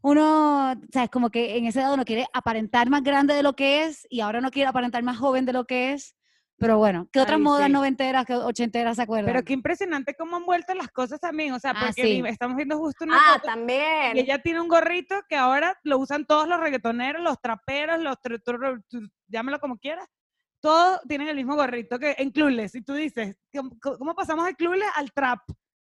[SPEAKER 2] uno, o sea, es como que en ese edad uno quiere aparentar más grande de lo que es y ahora uno quiere aparentar más joven de lo que es. Pero bueno, ¿qué otras
[SPEAKER 1] Ay,
[SPEAKER 2] modas
[SPEAKER 1] sí.
[SPEAKER 2] noventeras, que ochenteras se acuerdan?
[SPEAKER 1] Pero qué impresionante cómo han vuelto las cosas también. O sea,
[SPEAKER 2] Ah,
[SPEAKER 1] porque
[SPEAKER 2] sí.
[SPEAKER 1] mi- estamos viendo justo una
[SPEAKER 4] Ah,
[SPEAKER 1] foto
[SPEAKER 4] también.
[SPEAKER 1] Y ella tiene un gorrito que ahora lo usan todos los reggaetoneros, los traperos, los tru- tru- tru- llámalo como quieras. Todos tienen el mismo gorrito que en Clueless. Y tú dices, ¿cómo, cómo pasamos de Clueless al trap?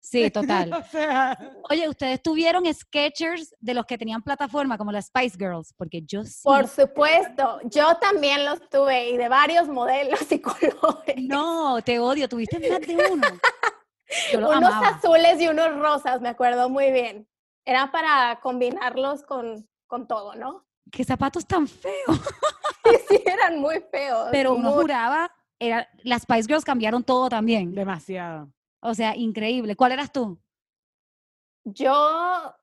[SPEAKER 2] Sí, total.
[SPEAKER 1] o sea,
[SPEAKER 2] Oye, ¿ustedes tuvieron sketchers de los que tenían plataforma, como las Spice Girls? Porque yo sí.
[SPEAKER 4] Por supuesto, yo también los tuve y de varios modelos y colores.
[SPEAKER 2] No, te odio, tuviste más de uno.
[SPEAKER 4] Unos
[SPEAKER 2] amaba.
[SPEAKER 4] azules y unos rosas, me acuerdo muy bien. Era para combinarlos con, con todo, ¿no?
[SPEAKER 2] Qué zapatos tan feos.
[SPEAKER 4] Sí, sí, eran muy feos.
[SPEAKER 2] Pero uno
[SPEAKER 4] muy-
[SPEAKER 2] juraba, era, las Spice Girls cambiaron todo también.
[SPEAKER 1] demasiado.
[SPEAKER 2] O sea, increíble. ¿Cuál eras tú?
[SPEAKER 4] Yo,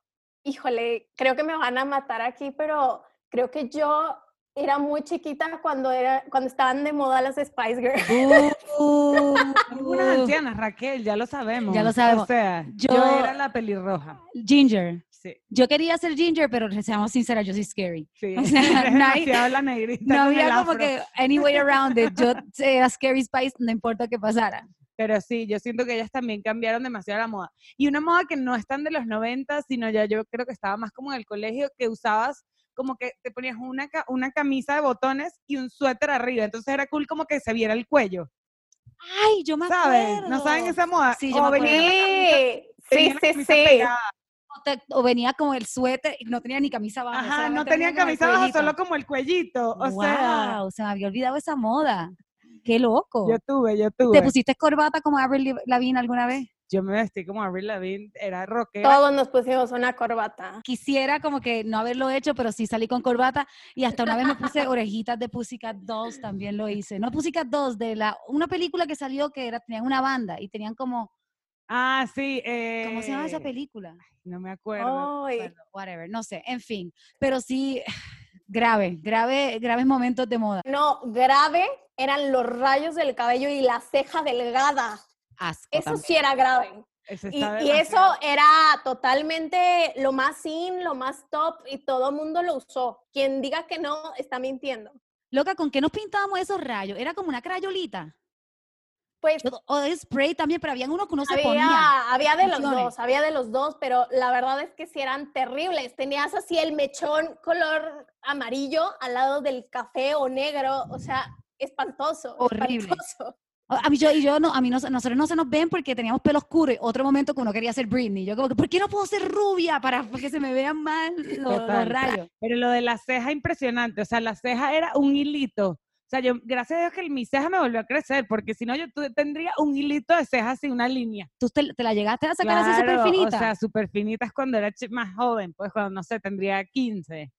[SPEAKER 4] híjole, creo que me van a matar aquí, pero creo que yo era muy chiquita cuando, era, cuando estaban de moda las Spice Girls.
[SPEAKER 2] Uh,
[SPEAKER 1] unas ancianas, Raquel, ya lo sabemos.
[SPEAKER 2] Ya lo sabemos.
[SPEAKER 1] O sea, yo,
[SPEAKER 2] Yo-
[SPEAKER 1] era la pelirroja.
[SPEAKER 2] Ginger.
[SPEAKER 1] Sí,
[SPEAKER 2] Yo quería ser Ginger, pero seamos sinceras, yo soy scary.
[SPEAKER 1] sí.
[SPEAKER 2] O sea, no hay-
[SPEAKER 1] demasiado la negrita
[SPEAKER 2] No había como
[SPEAKER 1] afro.
[SPEAKER 2] que any way around it. Yo era Scary Spice, no importa qué pasara.
[SPEAKER 1] Pero sí, yo siento que ellas también cambiaron demasiado la moda. Y una moda que no es tan de los 90, sino ya yo creo que estaba más como en el colegio, que usabas como que te ponías una, una camisa de botones y un suéter arriba. Entonces era cool como que se viera el cuello,
[SPEAKER 2] Ay, yo me
[SPEAKER 1] ¿sabes?
[SPEAKER 2] acuerdo.
[SPEAKER 1] ¿No saben esa moda?
[SPEAKER 2] Sí, yo
[SPEAKER 1] O
[SPEAKER 2] me
[SPEAKER 1] venía
[SPEAKER 4] Sí, sí, sí,
[SPEAKER 1] pegada.
[SPEAKER 2] O, te- o venía con el suéter y no tenía ni camisa abajo.
[SPEAKER 1] Ajá, no tenía camisa
[SPEAKER 2] cuellito.
[SPEAKER 1] solo como el cuellito. O sea,
[SPEAKER 2] Wow, se me había olvidado esa moda. Qué loco.
[SPEAKER 1] yo tuve, yo tuve.
[SPEAKER 2] ¿Te pusiste corbata como Avril Lavigne alguna vez?
[SPEAKER 1] Yo me vestí como Avril Lavigne, era rockera.
[SPEAKER 4] Todos nos pusimos una corbata.
[SPEAKER 2] Quisiera como que no haberlo hecho, pero sí salí con corbata y hasta una vez me puse orejitas de Pussycat Dolls, también lo hice. No Pussycat Dolls, de la una película que salió que era tenían una banda y tenían como
[SPEAKER 1] Ah, sí.
[SPEAKER 2] ¿cómo se llama esa
[SPEAKER 1] eh,
[SPEAKER 2] película?
[SPEAKER 1] No me acuerdo.
[SPEAKER 2] Bueno, whatever, no sé, en fin, pero sí grave, grave, graves momentos de moda.
[SPEAKER 4] no, grave eran los rayos del cabello y la ceja delgada.
[SPEAKER 2] Asco.
[SPEAKER 4] Eso
[SPEAKER 2] también.
[SPEAKER 4] sí era grave. Y, eso era totalmente lo más in, lo más top y todo el mundo lo usó. Quien diga que no está mintiendo.
[SPEAKER 2] Loca, ¿con qué nos pintábamos esos rayos? Era como una crayolita.
[SPEAKER 4] Pues
[SPEAKER 2] O de spray también, pero habían unos que uno se ponía.
[SPEAKER 4] había, había de los dos, había de los dos, pero la verdad es que sí eran terribles. Tenías así el mechón color amarillo al lado del café o negro, o sea, espantoso.
[SPEAKER 2] Horrible.
[SPEAKER 4] espantoso.
[SPEAKER 2] A mí yo y yo no, a mí no, nosotros no se nos ven porque teníamos pelo oscuro. Y otro momento que uno quería ser Britney. Yo como que, ¿por qué no puedo ser rubia para que se me vean mal los, los rayos?
[SPEAKER 1] Pero lo de la ceja, impresionante. O sea, la ceja era un hilito. O sea, yo, gracias a Dios que mi ceja me volvió a crecer, porque si no, yo tendría un hilito de ceja así, una línea.
[SPEAKER 2] ¿Tú te, te la llegaste a sacar así súper finita?
[SPEAKER 1] O sea, súper finitas cuando era más joven, pues cuando, no sé, tendría 15.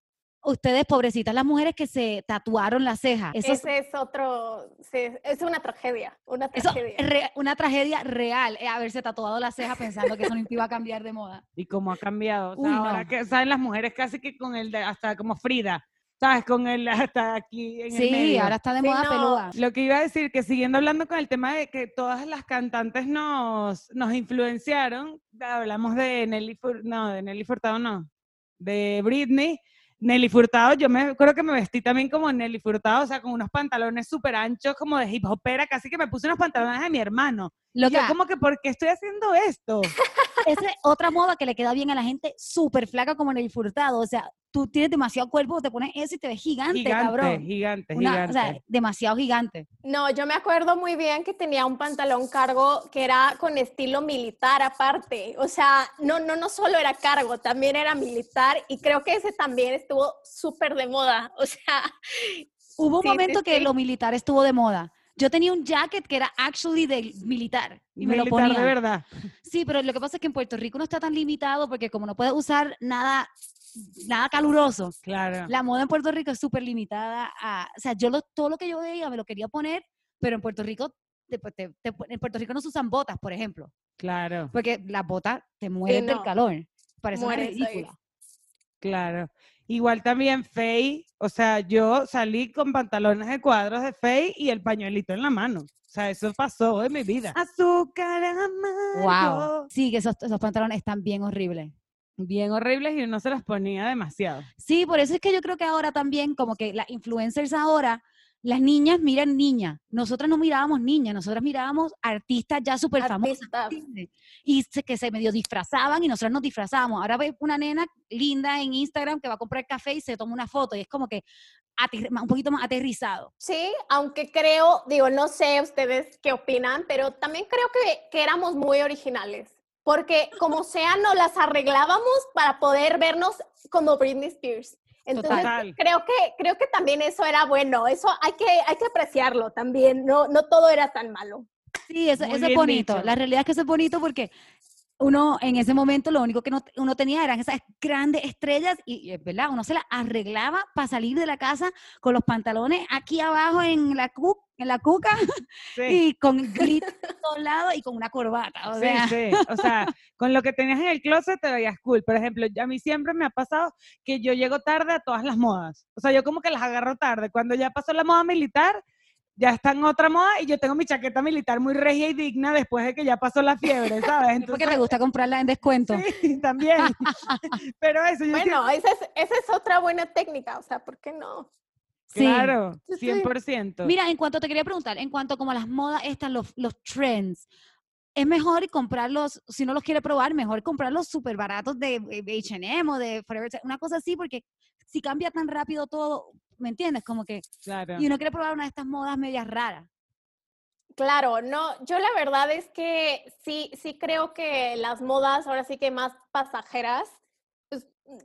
[SPEAKER 2] Ustedes, pobrecitas, las mujeres que se tatuaron la ceja. Eso es
[SPEAKER 4] Ese es otro, sí, es una tragedia, una tragedia.
[SPEAKER 2] es re- una tragedia real, eh, haberse tatuado la ceja pensando que eso no te iba a cambiar de moda.
[SPEAKER 1] Y cómo ha cambiado. O sea,
[SPEAKER 2] Uy,
[SPEAKER 1] ahora
[SPEAKER 2] no.
[SPEAKER 1] que saben las mujeres casi que con el, de, hasta como Frida, ¿sabes? Con el hasta aquí en el
[SPEAKER 2] Sí,
[SPEAKER 1] medio.
[SPEAKER 2] ahora está de
[SPEAKER 4] Sí,
[SPEAKER 2] moda
[SPEAKER 4] no.
[SPEAKER 2] peluda.
[SPEAKER 1] Lo que iba a decir, que siguiendo hablando con el tema de que todas las cantantes nos, nos influenciaron, hablamos de Nelly, Fur- no, de Nelly Furtado no, de Britney, Nelly Furtado, yo me creo que me vestí también como Nelly Furtado, o sea, con unos pantalones súper anchos, como de hip hopera, casi que me puse unos pantalones de mi hermano. Y yo
[SPEAKER 2] Loca,
[SPEAKER 1] como que, ¿por qué estoy haciendo esto?
[SPEAKER 2] esa es otra moda que le queda bien a la gente súper flaca como el furtado. O sea, tú tienes demasiado cuerpo, te pones eso y te ves gigante,
[SPEAKER 1] Gigante,
[SPEAKER 2] cabrón.
[SPEAKER 1] gigante,
[SPEAKER 2] Una-
[SPEAKER 1] gigante.
[SPEAKER 2] o sea, demasiado gigante.
[SPEAKER 4] No, yo me acuerdo muy bien que tenía un pantalón cargo que era con estilo militar aparte. O sea, no, no, no solo era cargo, también era militar y creo que ese también estuvo súper de moda. O sea,
[SPEAKER 2] Hubo un
[SPEAKER 4] Sí, sí,
[SPEAKER 2] momento que
[SPEAKER 4] sí.
[SPEAKER 2] lo militar estuvo de moda. Yo tenía un jacket que era actually del militar y me lo
[SPEAKER 1] Militar
[SPEAKER 2] ponía.
[SPEAKER 1] de verdad.
[SPEAKER 2] Sí, pero lo que pasa es que en Puerto Rico no está tan limitado porque como no puedes usar nada, nada caluroso,
[SPEAKER 1] Claro.
[SPEAKER 2] la moda en Puerto Rico es súper limitada a, o sea, yo lo- todo lo que yo veía me lo quería poner, pero en Puerto Rico, te- pues, te- te- en Puerto Rico no se usan botas, por ejemplo,
[SPEAKER 1] Claro,
[SPEAKER 2] porque las botas te mueres del
[SPEAKER 4] no.
[SPEAKER 2] calor, parece una ridícula.
[SPEAKER 1] claro. Igual también Faye, o sea, yo salí con pantalones de cuadros de Faye y el pañuelito en la mano. O sea, eso pasó en mi vida. Azúcar amargo.
[SPEAKER 2] Wow. Sí, que esos, esos pantalones están bien horribles.
[SPEAKER 1] Bien horribles y uno se los ponía demasiado.
[SPEAKER 2] Sí, por eso es que yo creo que ahora también, como que las influencers ahora, las niñas miran niñas. Nosotras no mirábamos niñas, nosotras mirábamos artistas ya súper famosas. Y se- que se medio disfrazaban y nosotras nos disfrazábamos. Ahora ve una nena linda en Instagram que va a comprar café y se toma una foto y es como que un poquito más aterrizado.
[SPEAKER 4] Sí, aunque creo, digo, no sé ustedes qué opinan, pero también creo que, que éramos muy originales. Porque como sea, nos las arreglábamos para poder vernos como Britney Spears. Entonces,
[SPEAKER 1] Total.
[SPEAKER 4] creo que, creo que también eso era bueno. Eso hay que, hay que apreciarlo también. No, no todo era tan malo.
[SPEAKER 2] Sí, eso, eso es bonito.
[SPEAKER 1] dicho.
[SPEAKER 2] La realidad es que eso es bonito porque uno en ese momento lo único que no- uno tenía eran esas grandes estrellas y, y es verdad, uno se las arreglaba para salir de la casa con los pantalones aquí abajo en la, cu- en la cuca
[SPEAKER 1] Sí.
[SPEAKER 2] y con todos lados y con una corbata. O
[SPEAKER 1] Sí,
[SPEAKER 2] sea,
[SPEAKER 1] sí. O sea, con lo que tenías en el closet te veías cool. Por ejemplo, a mí siempre me ha pasado que yo llego tarde a todas las modas. O sea, yo como que las agarro tarde. Cuando ya pasó la moda militar, ya está en otra moda y yo tengo mi chaqueta militar muy regia y digna después de que ya pasó la fiebre, ¿sabes?
[SPEAKER 2] es porque te gusta comprarla en descuento.
[SPEAKER 1] Sí, también. Pero eso, yo
[SPEAKER 4] Bueno, esa es, esa es otra buena técnica, o sea, ¿por qué no?
[SPEAKER 2] Sí.
[SPEAKER 1] Claro,
[SPEAKER 4] Sí, sí.
[SPEAKER 1] 100%.
[SPEAKER 2] Mira, en cuanto te quería preguntar, en cuanto como a las modas estas, los, los trends, es mejor comprarlos, si no los quiere probar, mejor comprarlos súper baratos de H&M o de Forever, una cosa así, porque si cambia tan rápido todo, ¿me entiendes? Como que,
[SPEAKER 1] Claro.
[SPEAKER 2] y uno quiere probar una de estas modas medias raras.
[SPEAKER 4] Claro, no, yo la verdad es que sí, sí creo que las modas ahora sí que más pasajeras,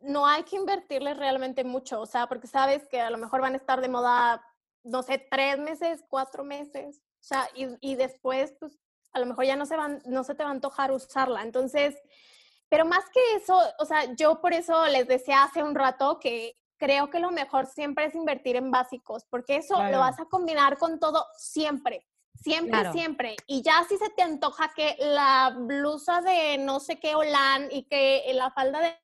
[SPEAKER 4] no hay que invertirles realmente mucho, o sea, porque sabes que a lo mejor van a estar de moda, no sé, tres meses, cuatro meses, o sea, y, y después, pues a lo mejor ya no se, van, no se te va a antojar usarla. Entonces, pero más que eso, o sea, yo por eso les decía hace un rato que creo que lo mejor siempre es invertir en básicos, porque eso
[SPEAKER 1] Claro.
[SPEAKER 4] lo vas a combinar con todo siempre. Siempre,
[SPEAKER 2] Claro.
[SPEAKER 4] siempre. Y ya si se te antoja que la blusa de no sé qué Olan y que la falda de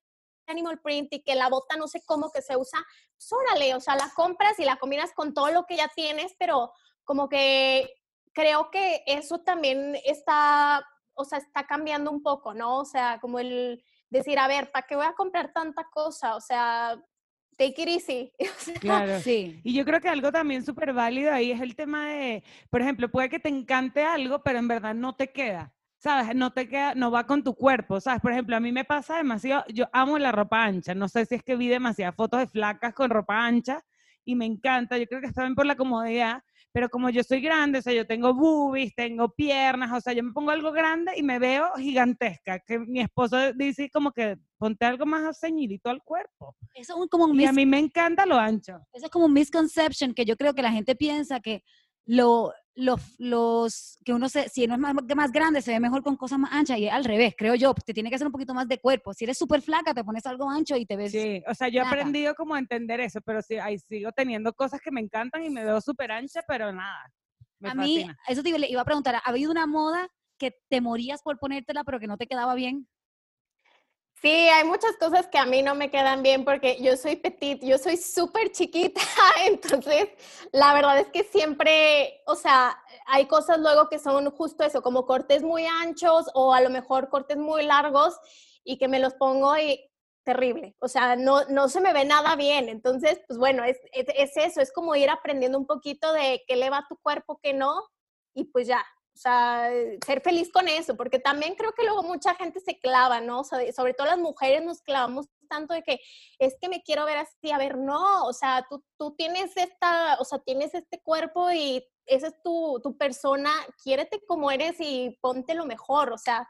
[SPEAKER 4] animal print y que la bota no sé cómo que se usa, pues órale, o sea, la compras y la combinas con todo lo que ya tienes, pero como que creo que eso también está, o sea, está cambiando un poco, ¿no? O sea, como el decir, a ver, ¿para qué voy a comprar tanta cosa? O sea, take it easy.
[SPEAKER 1] Claro.
[SPEAKER 2] Sí.
[SPEAKER 1] Y yo creo que algo también súper válido ahí es el tema de, por ejemplo, puede que te encante algo, pero en verdad no te queda, ¿sabes? No te queda, no va con tu cuerpo, ¿sabes? Por ejemplo, a mí me pasa demasiado, yo amo la ropa ancha, no sé si es que vi demasiadas fotos de flacas con ropa ancha y me encanta, yo creo que está bien por la comodidad, pero como yo soy grande, o sea, yo tengo boobies, tengo piernas, o sea, yo me pongo algo grande y me veo gigantesca, que mi esposo dice como que ponte algo más ceñidito al cuerpo.
[SPEAKER 2] Eso es un- como un
[SPEAKER 1] Y a
[SPEAKER 2] mis-
[SPEAKER 1] mí me encanta lo ancho.
[SPEAKER 2] Eso es como un misconception que yo creo que la gente piensa que lo, los, los, que uno se, si uno es más, más grande se ve mejor con cosas más anchas y es al revés, creo yo, te tiene que hacer un poquito más de cuerpo. Si eres súper flaca, te pones algo ancho y te ves...
[SPEAKER 1] Sí, o sea, yo he aprendido como a entender eso, pero sí, ahí sigo teniendo cosas que me encantan y me veo súper ancha, pero nada, me
[SPEAKER 2] a mí,
[SPEAKER 1] fascina.
[SPEAKER 2] eso te iba- le iba a preguntar, ¿ha habido una moda que te morías por ponértela pero que no te quedaba bien?
[SPEAKER 4] Sí, hay muchas cosas que a mí no me quedan bien porque yo soy petit, yo soy súper chiquita, entonces la verdad es que siempre, o sea, hay cosas luego que son justo eso, como cortes muy anchos o a lo mejor cortes muy largos y que me los pongo y terrible, o sea, no, no se me ve nada bien, entonces, pues bueno, es, es, es eso, es como ir aprendiendo un poquito de qué le va a tu cuerpo, qué no, y pues ya, o sea, ser feliz con eso, porque también creo que luego mucha gente se clava, ¿no? O sea, de- sobre todo las mujeres nos clavamos tanto de que es que me quiero ver así, a ver, no, o sea, tú, tú tienes esta, o sea, tienes este cuerpo y esa es tu, tu persona, quiérete como eres y ponte lo mejor, o sea,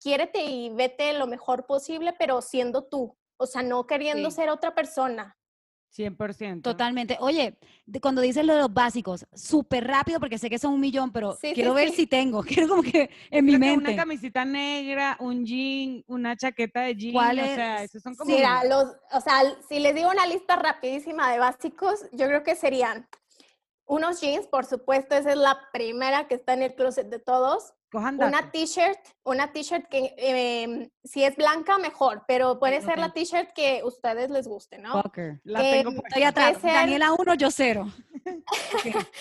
[SPEAKER 4] quiérete y vete lo mejor posible, pero siendo tú, o sea, no queriendo
[SPEAKER 1] Sí.
[SPEAKER 4] ser otra persona.
[SPEAKER 1] 100%.
[SPEAKER 2] Totalmente. Oye, de- cuando dices lo de los básicos, súper rápido porque sé que son un millón, pero
[SPEAKER 4] Sí, sí,
[SPEAKER 2] quiero ver
[SPEAKER 4] sí.
[SPEAKER 2] si tengo, quiero como que en mi mente.
[SPEAKER 1] Una camisita negra, un jean, una chaqueta de jean,
[SPEAKER 2] ¿Cuál
[SPEAKER 1] o sea,
[SPEAKER 2] es?
[SPEAKER 1] esos son como...
[SPEAKER 4] Mira, los, o sea, si les digo una lista rapidísima de básicos, yo creo que serían unos jeans, por supuesto, esa es la primera que está en el closet de todos. Una t-shirt, una t-shirt que em, si es blanca mejor, pero puede ser la t-shirt que ustedes les guste, ¿no?
[SPEAKER 1] La tengo
[SPEAKER 4] em.
[SPEAKER 2] Estoy atrás.
[SPEAKER 4] ser-
[SPEAKER 2] Daniela 1, yo 0.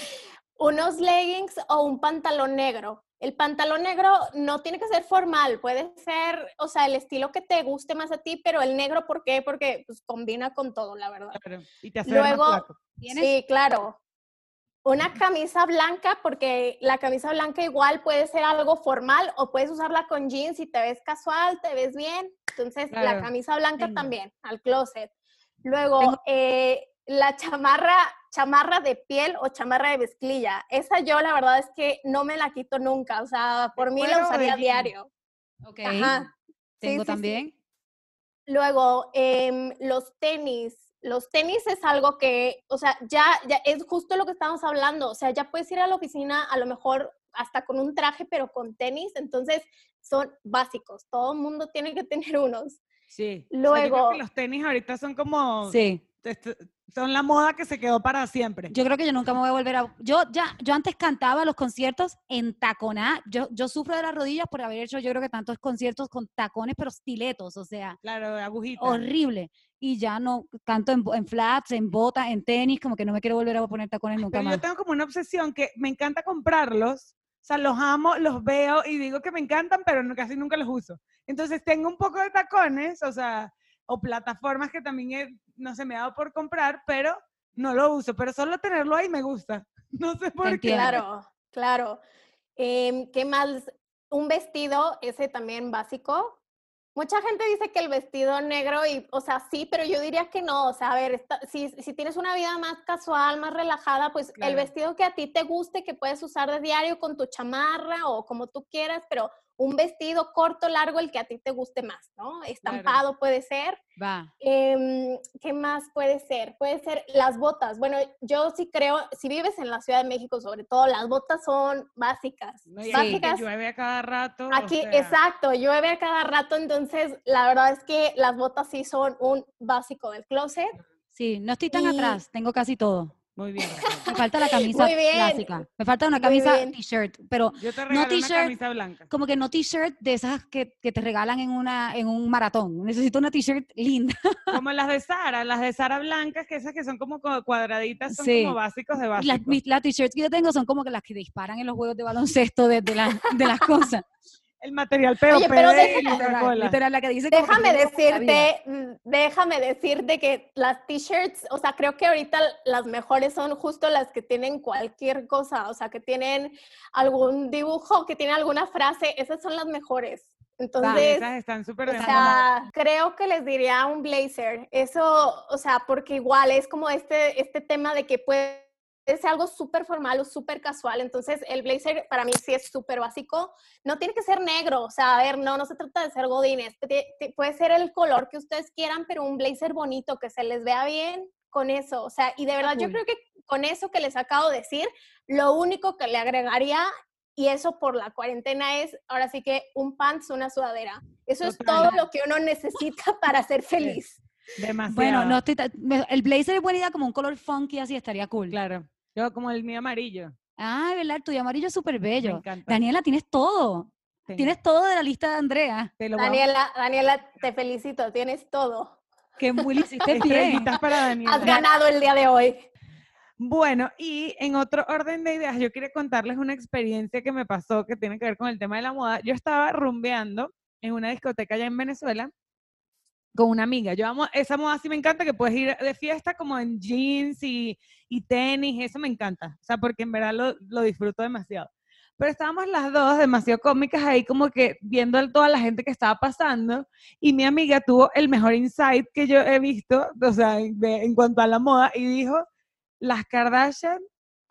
[SPEAKER 4] Unos leggings o un pantalón negro. El pantalón negro no tiene que ser formal, puede ser, o sea, el estilo que te guste más a ti, pero el negro, ¿por qué? Porque pues, combina con todo, la verdad.
[SPEAKER 1] Claro, Y te hace más
[SPEAKER 4] Luego. Sí, claro. Una camisa blanca, porque la camisa blanca igual puede ser algo formal o puedes usarla con jeans y te ves casual, te ves bien. Entonces, la camisa blanca también, al closet. Luego, eh, la chamarra, chamarra de piel o chamarra de mezclilla. Esa yo, la verdad es que no me la quito nunca. O sea, por mí la usaría diario.
[SPEAKER 2] Ok.
[SPEAKER 4] Ajá.
[SPEAKER 2] Tengo
[SPEAKER 4] sí, sí.
[SPEAKER 2] también.
[SPEAKER 4] Luego, em, los tenis. Los tenis es algo que, o sea, ya, ya es justo lo que estamos hablando. O sea, ya puedes ir a la oficina a lo mejor hasta con un traje, pero con tenis. Entonces, son básicos. Todo el mundo tiene que tener unos.
[SPEAKER 1] Sí. O sea, yo creo
[SPEAKER 4] Luego-
[SPEAKER 1] que los tenis ahorita son como...
[SPEAKER 2] Sí.
[SPEAKER 1] Son la moda que se quedó para siempre.
[SPEAKER 2] Yo creo que yo nunca me voy a volver a... Yo ya, yo antes cantaba los conciertos en taconá. Yo, yo sufro de las rodillas por haber hecho yo creo que tantos conciertos con tacones, pero stiletos, o sea,
[SPEAKER 1] Claro, agujita.
[SPEAKER 2] horrible. Y ya no canto en, en flats, en botas, en tenis, como que no me quiero volver a poner tacones nunca
[SPEAKER 1] Pero
[SPEAKER 2] más.
[SPEAKER 1] yo tengo como una obsesión que me encanta comprarlos. O sea, los amo, los veo y digo que me encantan, pero casi nunca los uso. Entonces tengo un poco de tacones, o sea, o plataformas que también he- no se me ha dado por comprar, pero no lo uso. Pero solo tenerlo ahí me gusta. No sé por qué.
[SPEAKER 4] Claro, claro. Em, ¿Qué más? Un vestido, ese también básico. Mucha gente dice que el vestido negro, y, o sea, sí, pero yo diría que no. O sea, a ver, esta- si, si tienes una vida más casual, más relajada, pues
[SPEAKER 1] Claro.
[SPEAKER 4] el vestido que a ti te guste, que puedes usar de diario con tu chamarra o como tú quieras, pero un vestido corto, largo, el que a ti te guste más, ¿no? Estampado puede ser.
[SPEAKER 2] Va.
[SPEAKER 4] Em, ¿Qué más puede ser? Puede ser las botas. Bueno, yo sí creo, si vives en la Ciudad de México, sobre todo, las botas son básicas.
[SPEAKER 1] Que
[SPEAKER 4] básicas.
[SPEAKER 1] llueve a cada rato. o
[SPEAKER 4] Aquí,
[SPEAKER 1] sea,
[SPEAKER 4] exacto, llueve a cada rato, entonces la verdad es que las botas sí son un básico del closet.
[SPEAKER 2] Sí, no estoy tan
[SPEAKER 4] Y-
[SPEAKER 2] atrás, tengo casi todo.
[SPEAKER 1] Muy bien.
[SPEAKER 2] Me falta la camisa clásica. Me falta una camisa t-shirt, pero
[SPEAKER 1] Yo te regalo una
[SPEAKER 2] t-shirt, como que no t-shirt de esas que, que te regalan en, una, en un maratón. Necesito una t-shirt linda.
[SPEAKER 1] Como las de Sara, las de Sara blancas, que esas que son como cu- cuadraditas, son
[SPEAKER 2] Sí.
[SPEAKER 1] como básicos de
[SPEAKER 2] Las,
[SPEAKER 1] básicos.
[SPEAKER 2] mis- las t-shirts que yo tengo son como que las que disparan en los juegos de baloncesto de, de, la- de las cosas.
[SPEAKER 1] El material
[SPEAKER 4] Oye, pero
[SPEAKER 1] de Coca-Cola.
[SPEAKER 2] Literal, la que dice que
[SPEAKER 4] Déjame decirte, mm, déjame decirte que las t-shirts, o sea, creo que ahorita las mejores son justo las que tienen cualquier cosa, o sea, que tienen algún dibujo, que tienen alguna frase, esas son las mejores. Entonces,
[SPEAKER 1] esas están súper
[SPEAKER 4] O sea, creo que les diría un blazer. Eso, o sea, porque igual es como este, este tema de que puede ser algo súper formal o súper casual. Entonces, el blazer para mí sí es súper básico. No tiene que ser negro, o sea, a ver, no, no se trata de ser godines. Puede ser el color que ustedes quieran, pero un blazer bonito, que se les vea bien con eso. O sea, y de verdad yo creo que con eso que les acabo de decir, lo único que le agregaría, y eso por la cuarentena, es ahora sí que un pants, una sudadera. Eso es todo lo que uno necesita para ser feliz.
[SPEAKER 1] Demasiado.
[SPEAKER 2] Bueno, no estoy el blazer es buena idea como un color funky así estaría cool.
[SPEAKER 1] Claro. Yo como el mío amarillo.
[SPEAKER 2] Ah, ¿verdad? El tuyo amarillo es súper
[SPEAKER 1] Me
[SPEAKER 2] bello.
[SPEAKER 1] encanta.
[SPEAKER 2] Daniela, tienes todo.
[SPEAKER 1] Tengo.
[SPEAKER 2] Tienes todo de la lista de Andrea.
[SPEAKER 1] Te lo a-
[SPEAKER 4] Daniela, Daniela, te felicito, tienes todo.
[SPEAKER 2] Que muy lo hiciste bien.
[SPEAKER 1] Para Daniela.
[SPEAKER 4] Has ganado el día de hoy.
[SPEAKER 1] Bueno, y en otro orden de ideas, yo quería contarles una experiencia que me pasó que tiene que ver con el tema de la moda. Yo estaba rumbeando en una discoteca allá en Venezuela con una amiga. Yo amo esa moda, sí me encanta, que puedes ir de fiesta como en jeans y, y tenis, eso me encanta. O sea, porque en verdad lo, lo disfruto demasiado. Pero estábamos las dos demasiado cómicas ahí como que viendo toda la gente que estaba pasando y mi amiga tuvo el mejor insight que yo he visto, o sea, en cuanto a la moda y dijo, las Kardashian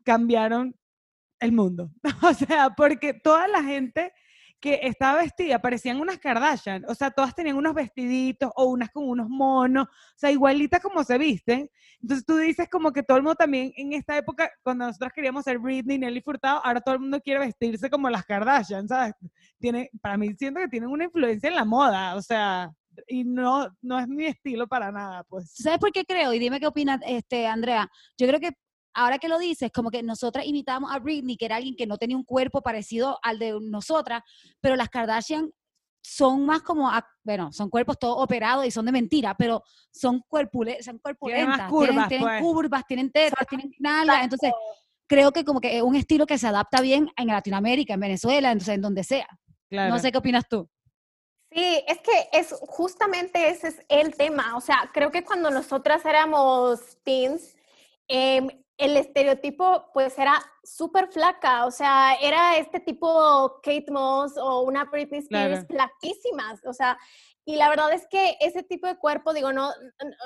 [SPEAKER 1] cambiaron el mundo. O sea, porque toda la gente que estaba vestida parecían unas Kardashian. O sea, todas tenían unos vestiditos o unas con unos monos. O sea, igualitas como se visten. Entonces tú dices como que todo el mundo también en esta época, cuando nosotros queríamos ser Britney, Nelly Furtado, ahora todo el mundo quiere vestirse como las Kardashian, ¿sabes? Tiene, para mí siento que tienen una influencia en la moda. O sea, y no, no es mi estilo para nada, pues.
[SPEAKER 2] ¿Sabes por qué creo? Y dime qué opina este, Andrea. Yo creo que ahora que lo dices, como que nosotras imitamos a Britney, que era alguien que no tenía un cuerpo parecido al de nosotras, pero las Kardashian son más como, a- bueno, son cuerpos todos operados y son de mentira, pero son, cuerpule, son corpulentas.
[SPEAKER 1] curvas,
[SPEAKER 2] tienen,
[SPEAKER 1] pues.
[SPEAKER 2] curvas, tienen tetas, tienen nalgas. Entonces, creo que como que es un estilo que se adapta bien en Latinoamérica, en Venezuela, entonces en donde sea.
[SPEAKER 1] Claro.
[SPEAKER 2] No sé qué opinas tú.
[SPEAKER 4] Sí, es que es justamente ese es el tema. O sea, creo que cuando nosotras éramos teens, em, el estereotipo pues era súper flaca. O sea, era este tipo Kate Moss o una Britney Spears
[SPEAKER 1] Claro.
[SPEAKER 4] flaquísimas. O sea, y la verdad es que ese tipo de cuerpo, digo, no,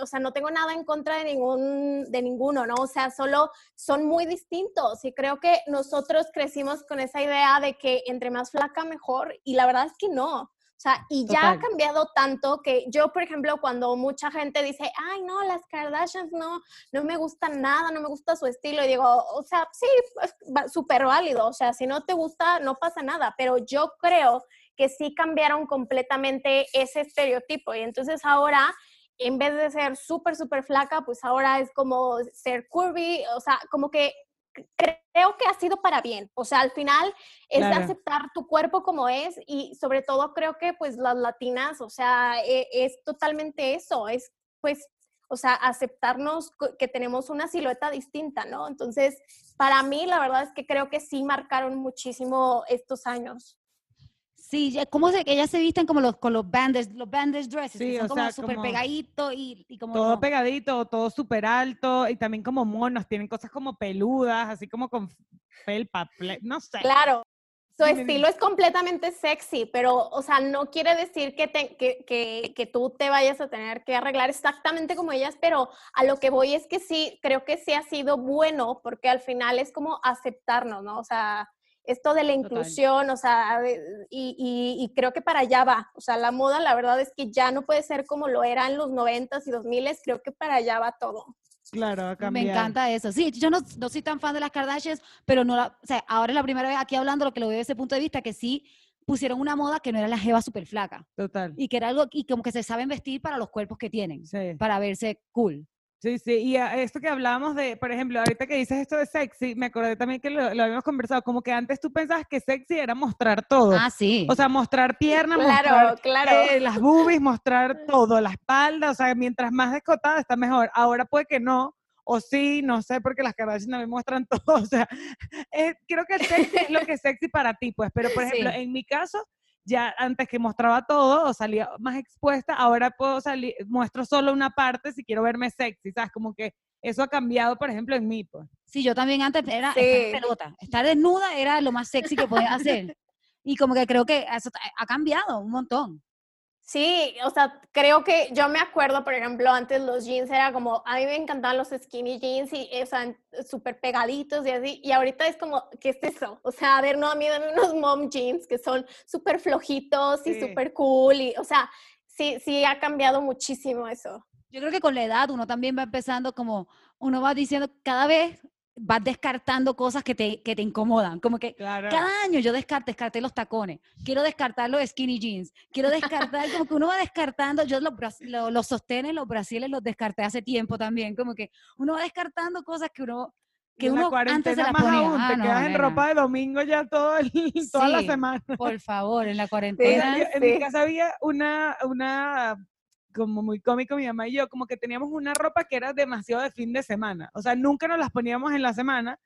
[SPEAKER 4] o sea, no tengo nada en contra de ningún, de ninguno, ¿no? O sea, solo son muy distintos y creo que nosotros crecimos con esa idea de que entre más flaca mejor y la verdad es que no. O sea, y ya ha cambiado tanto que yo, por ejemplo, cuando mucha gente dice, ay, no, las Kardashians no, no me gustan nada, no me gusta su estilo, y digo, o sea, sí, súper válido, o sea, si no te gusta, no pasa nada, pero yo creo que sí cambiaron completamente ese estereotipo. Y entonces ahora, en vez de ser súper, súper flaca, pues ahora es como ser curvy, o sea, como que creo que ha sido para bien. O sea, al final es de aceptar tu cuerpo como es y sobre todo creo que pues las latinas, o sea, e, es, totalmente eso, es pues, o sea, aceptarnos que tenemos una silueta distinta, ¿no? Entonces, para mí la verdad es que creo que sí marcaron muchísimo estos años.
[SPEAKER 2] Sí, ¿cómo se que ellas se visten como los con los bandage, los bandage dresses? Sí, son como súper pegaditos y, y, como
[SPEAKER 1] todo pegadito, todo súper alto y también como monos, tienen cosas como peludas, así como con felpa, no sé.
[SPEAKER 4] Claro. Su estilo es completamente sexy, pero, o sea, no quiere decir que, te, que, que, que, tú te vayas a tener que arreglar exactamente como ellas, pero a lo que voy es que sí, creo que sí ha sido bueno, porque al final es como aceptarnos, ¿no? O sea, esto de la inclusión, o sea, y, y, creo que para allá va. O sea, la moda, la verdad es que ya no puede ser como lo era en los 90s y 2000s, creo que para allá va todo.
[SPEAKER 1] Claro,
[SPEAKER 2] Me encanta eso. Sí, yo no, no, soy tan fan de las Kardashians, pero no o sea, ahora es la primera vez aquí hablando lo que lo veo desde ese punto de vista, que sí pusieron una moda que no era la jeva súper flaca.
[SPEAKER 1] Total.
[SPEAKER 2] Y que era algo, y como que se saben vestir para los cuerpos que tienen, sí. para verse cool.
[SPEAKER 1] Sí, sí, y esto que hablábamos de, por ejemplo, ahorita que dices esto de sexy, me acordé también que lo, habíamos conversado, como que antes tú pensabas que sexy era mostrar todo.
[SPEAKER 2] Ah, sí.
[SPEAKER 1] O sea, mostrar piernas,
[SPEAKER 4] claro,
[SPEAKER 1] mostrar
[SPEAKER 4] claro.
[SPEAKER 1] Eh, las boobies, mostrar todo, la espalda, o sea, mientras más descotada está mejor. Ahora puede que no, o sí, no sé, porque las Kardashian también muestran todo, o sea, eh, creo que sexy es lo que es sexy para ti, pues, pero por ejemplo, en mi caso, ya antes que mostraba todo o salía más expuesta, ahora puedo salir, muestro solo una parte si quiero verme sexy, ¿sabes? Como que eso ha cambiado, por ejemplo, en mí, pues.
[SPEAKER 2] Sí, yo también antes era estar pelota. Estar desnuda era lo más sexy que podía hacer. y como que creo que eso ha cambiado un montón.
[SPEAKER 4] Sí, o sea, creo que yo me acuerdo, por ejemplo, antes los jeans era como, a mí me encantaban los skinny jeans y, o sea, súper pegaditos y así, y ahorita es como, ¿qué es eso? O sea, a ver, no, a mí dame unos mom jeans que son súper flojitos y súper cool, y, o sea, sí, sí ha cambiado muchísimo eso.
[SPEAKER 2] Yo creo que con la edad uno también va empezando como, uno va diciendo, cada vez vas descartando cosas que te, que te incomodan. Como que cada año yo descarté, descarté los tacones, quiero descartar los skinny jeans, quiero descartar, como que uno va descartando, yo los, los, los sostenes, los brasiles los descarté hace tiempo también, como que uno va descartando cosas que uno que uno antes se las ponía.
[SPEAKER 1] Aún, te ah, quedas en ropa de domingo ya todo el, toda la semana.
[SPEAKER 2] Por favor, en la cuarentena.
[SPEAKER 1] en mi casa había una, una como muy cómico mi mamá y yo, como que teníamos una ropa que era demasiado de fin de semana. O sea, nunca nos las poníamos en la semana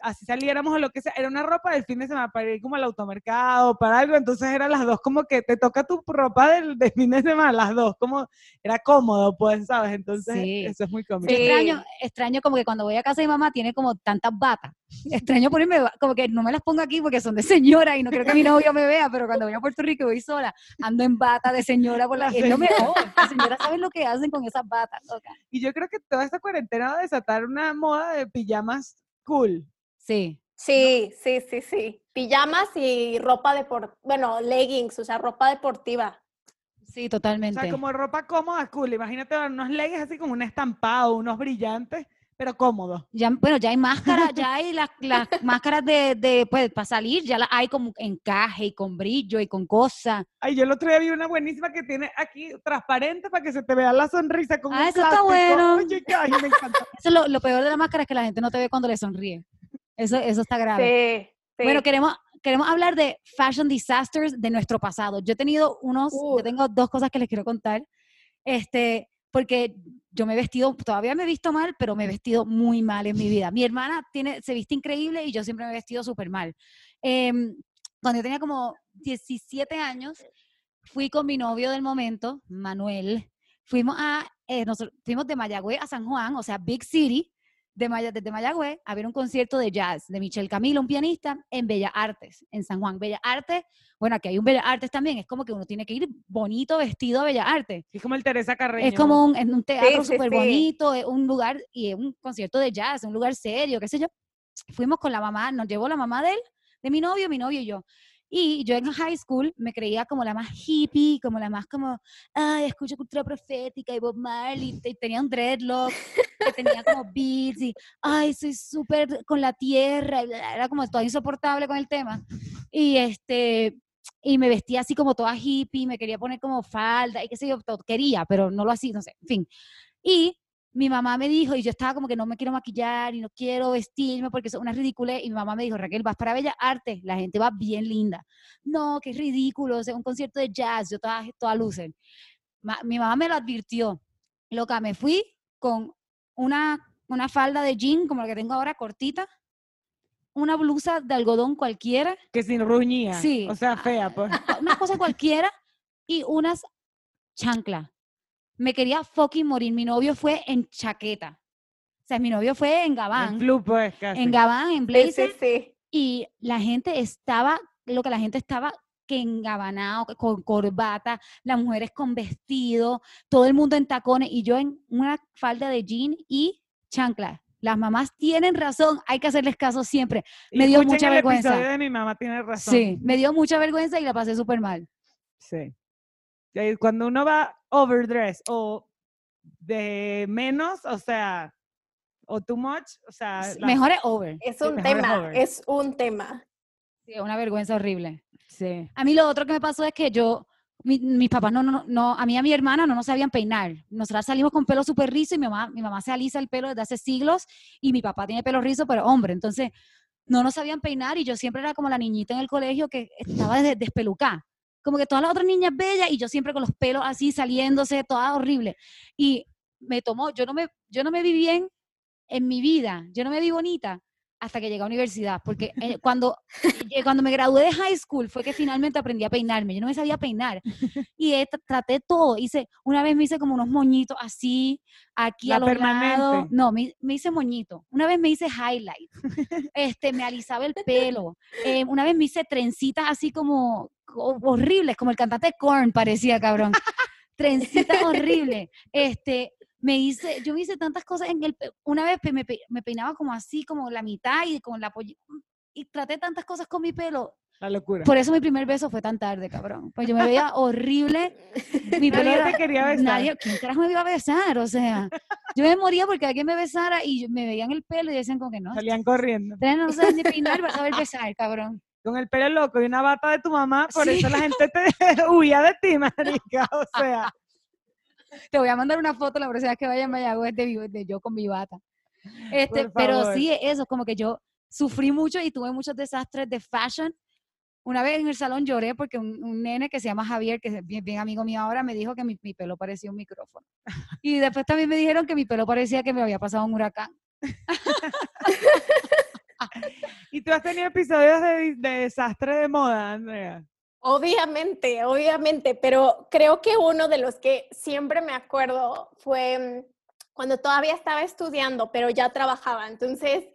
[SPEAKER 1] así saliéramos o lo que sea, era una ropa del fin de semana para ir como al automercado, para algo, entonces eran las dos como que te toca tu ropa del, fin de semana, las dos, como era cómodo, pues, ¿sabes? Entonces eso es muy cómodo.
[SPEAKER 2] extraño, extraño como que cuando voy a casa de mi mamá tiene como tantas batas, extraño ponerme, como que no me las pongo aquí porque son de señora y no creo que mi novio me vea, pero cuando voy a Puerto Rico y voy sola, ando en bata de señora por la... Es lo mejor, las señoras saben lo que hacen con esas batas.
[SPEAKER 1] Y yo creo que toda esta cuarentena va a desatar una moda de pijamas cool.
[SPEAKER 2] Sí.
[SPEAKER 4] Sí, sí, sí, sí. Pijamas y ropa deportiva, bueno, leggings, o sea, ropa deportiva.
[SPEAKER 2] Sí, totalmente.
[SPEAKER 1] O sea, como ropa cómoda, cool. Imagínate unos leggings así como un estampado, unos brillantes, pero cómodos.
[SPEAKER 2] Ya, bueno, ya hay máscaras, ya hay las, las máscaras de, de, pues, para salir, ya las hay como encaje y con brillo y con cosas.
[SPEAKER 1] Ay, yo el otro día vi una buenísima que tiene aquí transparente para que se te vea la sonrisa con
[SPEAKER 2] Ah,
[SPEAKER 1] eso
[SPEAKER 2] está bueno.
[SPEAKER 1] ay, me encanta.
[SPEAKER 2] Eso es lo, lo peor de la máscara es que la gente no te ve cuando le sonríe. Eso, eso está grave.
[SPEAKER 4] Sí,
[SPEAKER 2] Bueno, queremos, queremos hablar de fashion disasters de nuestro pasado. Yo he tenido unos, yo tengo dos cosas que les quiero contar. Este, porque yo me he vestido, todavía me he visto mal, pero me he vestido muy mal en mi vida. Mi hermana tiene, se viste increíble y yo siempre me he vestido súper mal. Em, cuando yo tenía como 17 años, fui con mi novio del momento, Manuel, fuimos a, eh, fuimos de Mayagüez a San Juan, o sea, Big City, de desde Mayagüez a ver un concierto de jazz de Michelle Camilo, un pianista, en Bellas Artes, en San Juan. Bellas Artes, bueno, aquí hay un Bellas Artes también, es como que uno tiene que ir bonito vestido a Bellas Artes.
[SPEAKER 1] Es como el Teresa Carreño.
[SPEAKER 2] Es como un, un teatro súper bonito, es un lugar, y es un concierto de jazz, un lugar serio, qué sé yo. Fuimos con la mamá, nos llevó la mamá de él, de mi novio, mi novio y yo. Y yo en high school me creía como la más hippie, como la más como, ay, escucho cultura profética y Bob Marley, y tenía un dreadlock, que tenía como beats y, ay, soy súper con la tierra, era como todo insoportable con el tema. Y este, y me vestía así como toda hippie, me quería poner como falda y qué sé yo, todo, quería, pero no lo hacía, no sé, en fin. Y mi mamá me dijo, y yo estaba como que no me quiero maquillar y no quiero vestirme porque es una ridícula, y mi mamá me dijo, Raquel, vas para Bella Arte, la gente va bien linda. No, que es ridículo, o sea, un concierto de jazz, yo toda, toda luce. Ma- mi mamá me lo advirtió. Loca, me fui con una, una falda de jean como la que tengo ahora, cortita, una blusa de algodón cualquiera,
[SPEAKER 1] Que sin ruñía.
[SPEAKER 2] Sí.
[SPEAKER 1] O sea, fea, pues.
[SPEAKER 2] una cosa cualquiera y unas chanclas. Me quería fucking morir. Mi novio fue en chaqueta. O sea, mi novio fue en
[SPEAKER 1] En
[SPEAKER 2] Gabán.
[SPEAKER 1] flu, pues, casi.
[SPEAKER 2] En Gabán, en blazer.
[SPEAKER 4] sí, sí.
[SPEAKER 2] Y la gente estaba, lo que la gente estaba que engabanado, que con corbata, las mujeres con vestido, todo el mundo en tacones y yo en una falda de jean y chancla. Las mamás tienen razón, hay que hacerles caso siempre.
[SPEAKER 1] Y
[SPEAKER 2] me dio mucha
[SPEAKER 1] el
[SPEAKER 2] vergüenza.
[SPEAKER 1] de mi mamá tiene razón.
[SPEAKER 2] Sí, me dio mucha vergüenza y la pasé súper mal.
[SPEAKER 1] Sí. Eh, Cuando uno va overdress o de menos, o sea, o too much, o sea, la-
[SPEAKER 2] Mejor es over.
[SPEAKER 4] Es un tema, es un tema.
[SPEAKER 2] Sí, es una vergüenza horrible.
[SPEAKER 1] Sí.
[SPEAKER 2] A mí lo otro que me pasó es que yo, mi- mis papás no, no, no, a mí y a mi hermana no nos sabían peinar. Nosotras salimos con pelo súper rizo y mi mamá, mi mamá se alisa el pelo desde hace siglos y mi papá tiene pelo rizo, pero hombre, entonces no nos sabían peinar y yo siempre era como la niñita en el colegio que estaba des- despelucada. Como que todas las otras niñas bellas y yo siempre con los pelos así saliéndose, toda horrible. Y me tomó, yo no me, yo no me vi bien en mi vida, yo no me vi bonita hasta que llegué a universidad, porque eh, cuando, eh, cuando me gradué de high school fue que finalmente aprendí a peinarme, yo no me sabía peinar y eh, tra- traté todo, hice, una vez me hice como unos moñitos así, aquí
[SPEAKER 1] La
[SPEAKER 2] a los lados,
[SPEAKER 1] permanente.
[SPEAKER 2] no, me, me hice moñito, una vez me hice highlight, este, me alisaba el pelo, una vez me hice trencitas así como co- horribles, como el cantante Korn parecía, cabrón, trencitas horribles, este, me hice, yo me hice tantas cosas en el, una vez me, me peinaba como así, como la mitad y con la poll- y traté tantas cosas con mi pelo.
[SPEAKER 1] La locura.
[SPEAKER 2] Por eso mi primer beso fue tan tarde, cabrón. Pues yo me veía horrible. Mi
[SPEAKER 1] Nadie
[SPEAKER 2] era-
[SPEAKER 1] te quería besar.
[SPEAKER 2] Nadie, ¿quién carajo me iba a besar? O sea, yo me moría porque alguien me besara y me veían el pelo y decían como que no.
[SPEAKER 1] Salían corriendo.
[SPEAKER 2] No saben ni peinar para saber besar, cabrón.
[SPEAKER 1] Con el pelo loco y una bata de tu mamá, por
[SPEAKER 2] Sí.
[SPEAKER 1] eso la gente te huía de ti, marica. O sea,
[SPEAKER 2] Te voy a mandar una foto la próxima vez que vaya a Mayagüez de, de yo con mi bata. Este, pero sí, eso, como que yo sufrí mucho y tuve muchos desastres de fashion. Una vez en el salón lloré porque un, un nene que se llama Javier, que es bien, bien amigo mío ahora, me dijo que mi, mi pelo parecía un micrófono. Y después también me dijeron que mi pelo parecía que me había pasado un huracán.
[SPEAKER 1] y tú has tenido episodios de, de desastre de moda, Andrea.
[SPEAKER 4] Obviamente, obviamente, pero creo que uno de los que siempre me acuerdo fue mm, cuando todavía estaba estudiando, pero ya trabajaba. Entonces,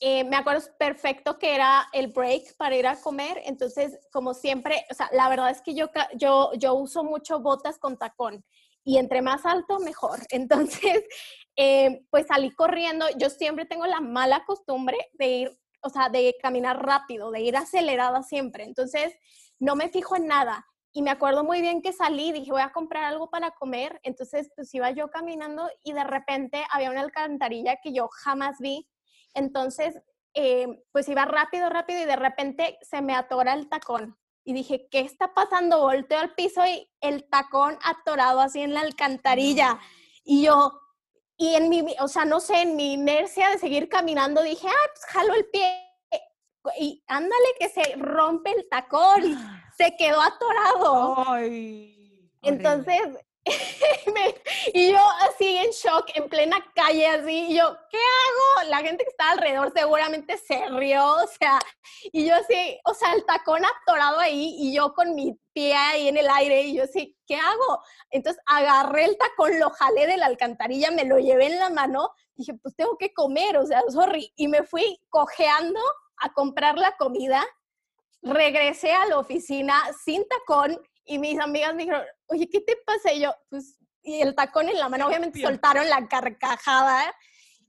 [SPEAKER 4] eh, me acuerdo perfecto que era el break para ir a comer. Entonces, como siempre, o sea, la verdad es que yo, yo, yo uso mucho botas con tacón y entre más alto, mejor. Entonces, eh, pues salí corriendo. Yo siempre tengo la mala costumbre de ir, o sea, de caminar rápido, de ir acelerada siempre. Entonces, no me fijo en nada. Y me acuerdo muy bien que salí, dije, voy a comprar algo para comer. Entonces, pues iba yo caminando y de repente había una alcantarilla que yo jamás vi. Entonces, eh, pues iba rápido, rápido y de repente se me atora el tacón. Y dije, ¿qué está pasando? Volteo al piso y el tacón atorado así en la alcantarilla. Y yo, y en mi, o sea, no sé, en mi inercia de seguir caminando, dije, ah, pues jalo el pie. Y ándale que se rompe el tacón, se quedó atorado.
[SPEAKER 1] Ay.
[SPEAKER 4] Entonces, me- y yo así en shock, en plena calle, así, y yo, ¿qué hago? La gente que estaba alrededor seguramente se rió, o sea, y yo así, o sea, el tacón atorado ahí, y yo con mi pie ahí en el aire, y yo así, ¿qué hago? Entonces agarré el tacón, lo jalé de la alcantarilla, me lo llevé en la mano, dije, pues tengo que comer, o sea, sorry, y me fui cojeando a comprar la comida, regresé a la oficina sin tacón y mis amigas me dijeron, oye, ¿qué te pasa? Y yo, pues, y el tacón en la mano, obviamente soltaron la carcajada.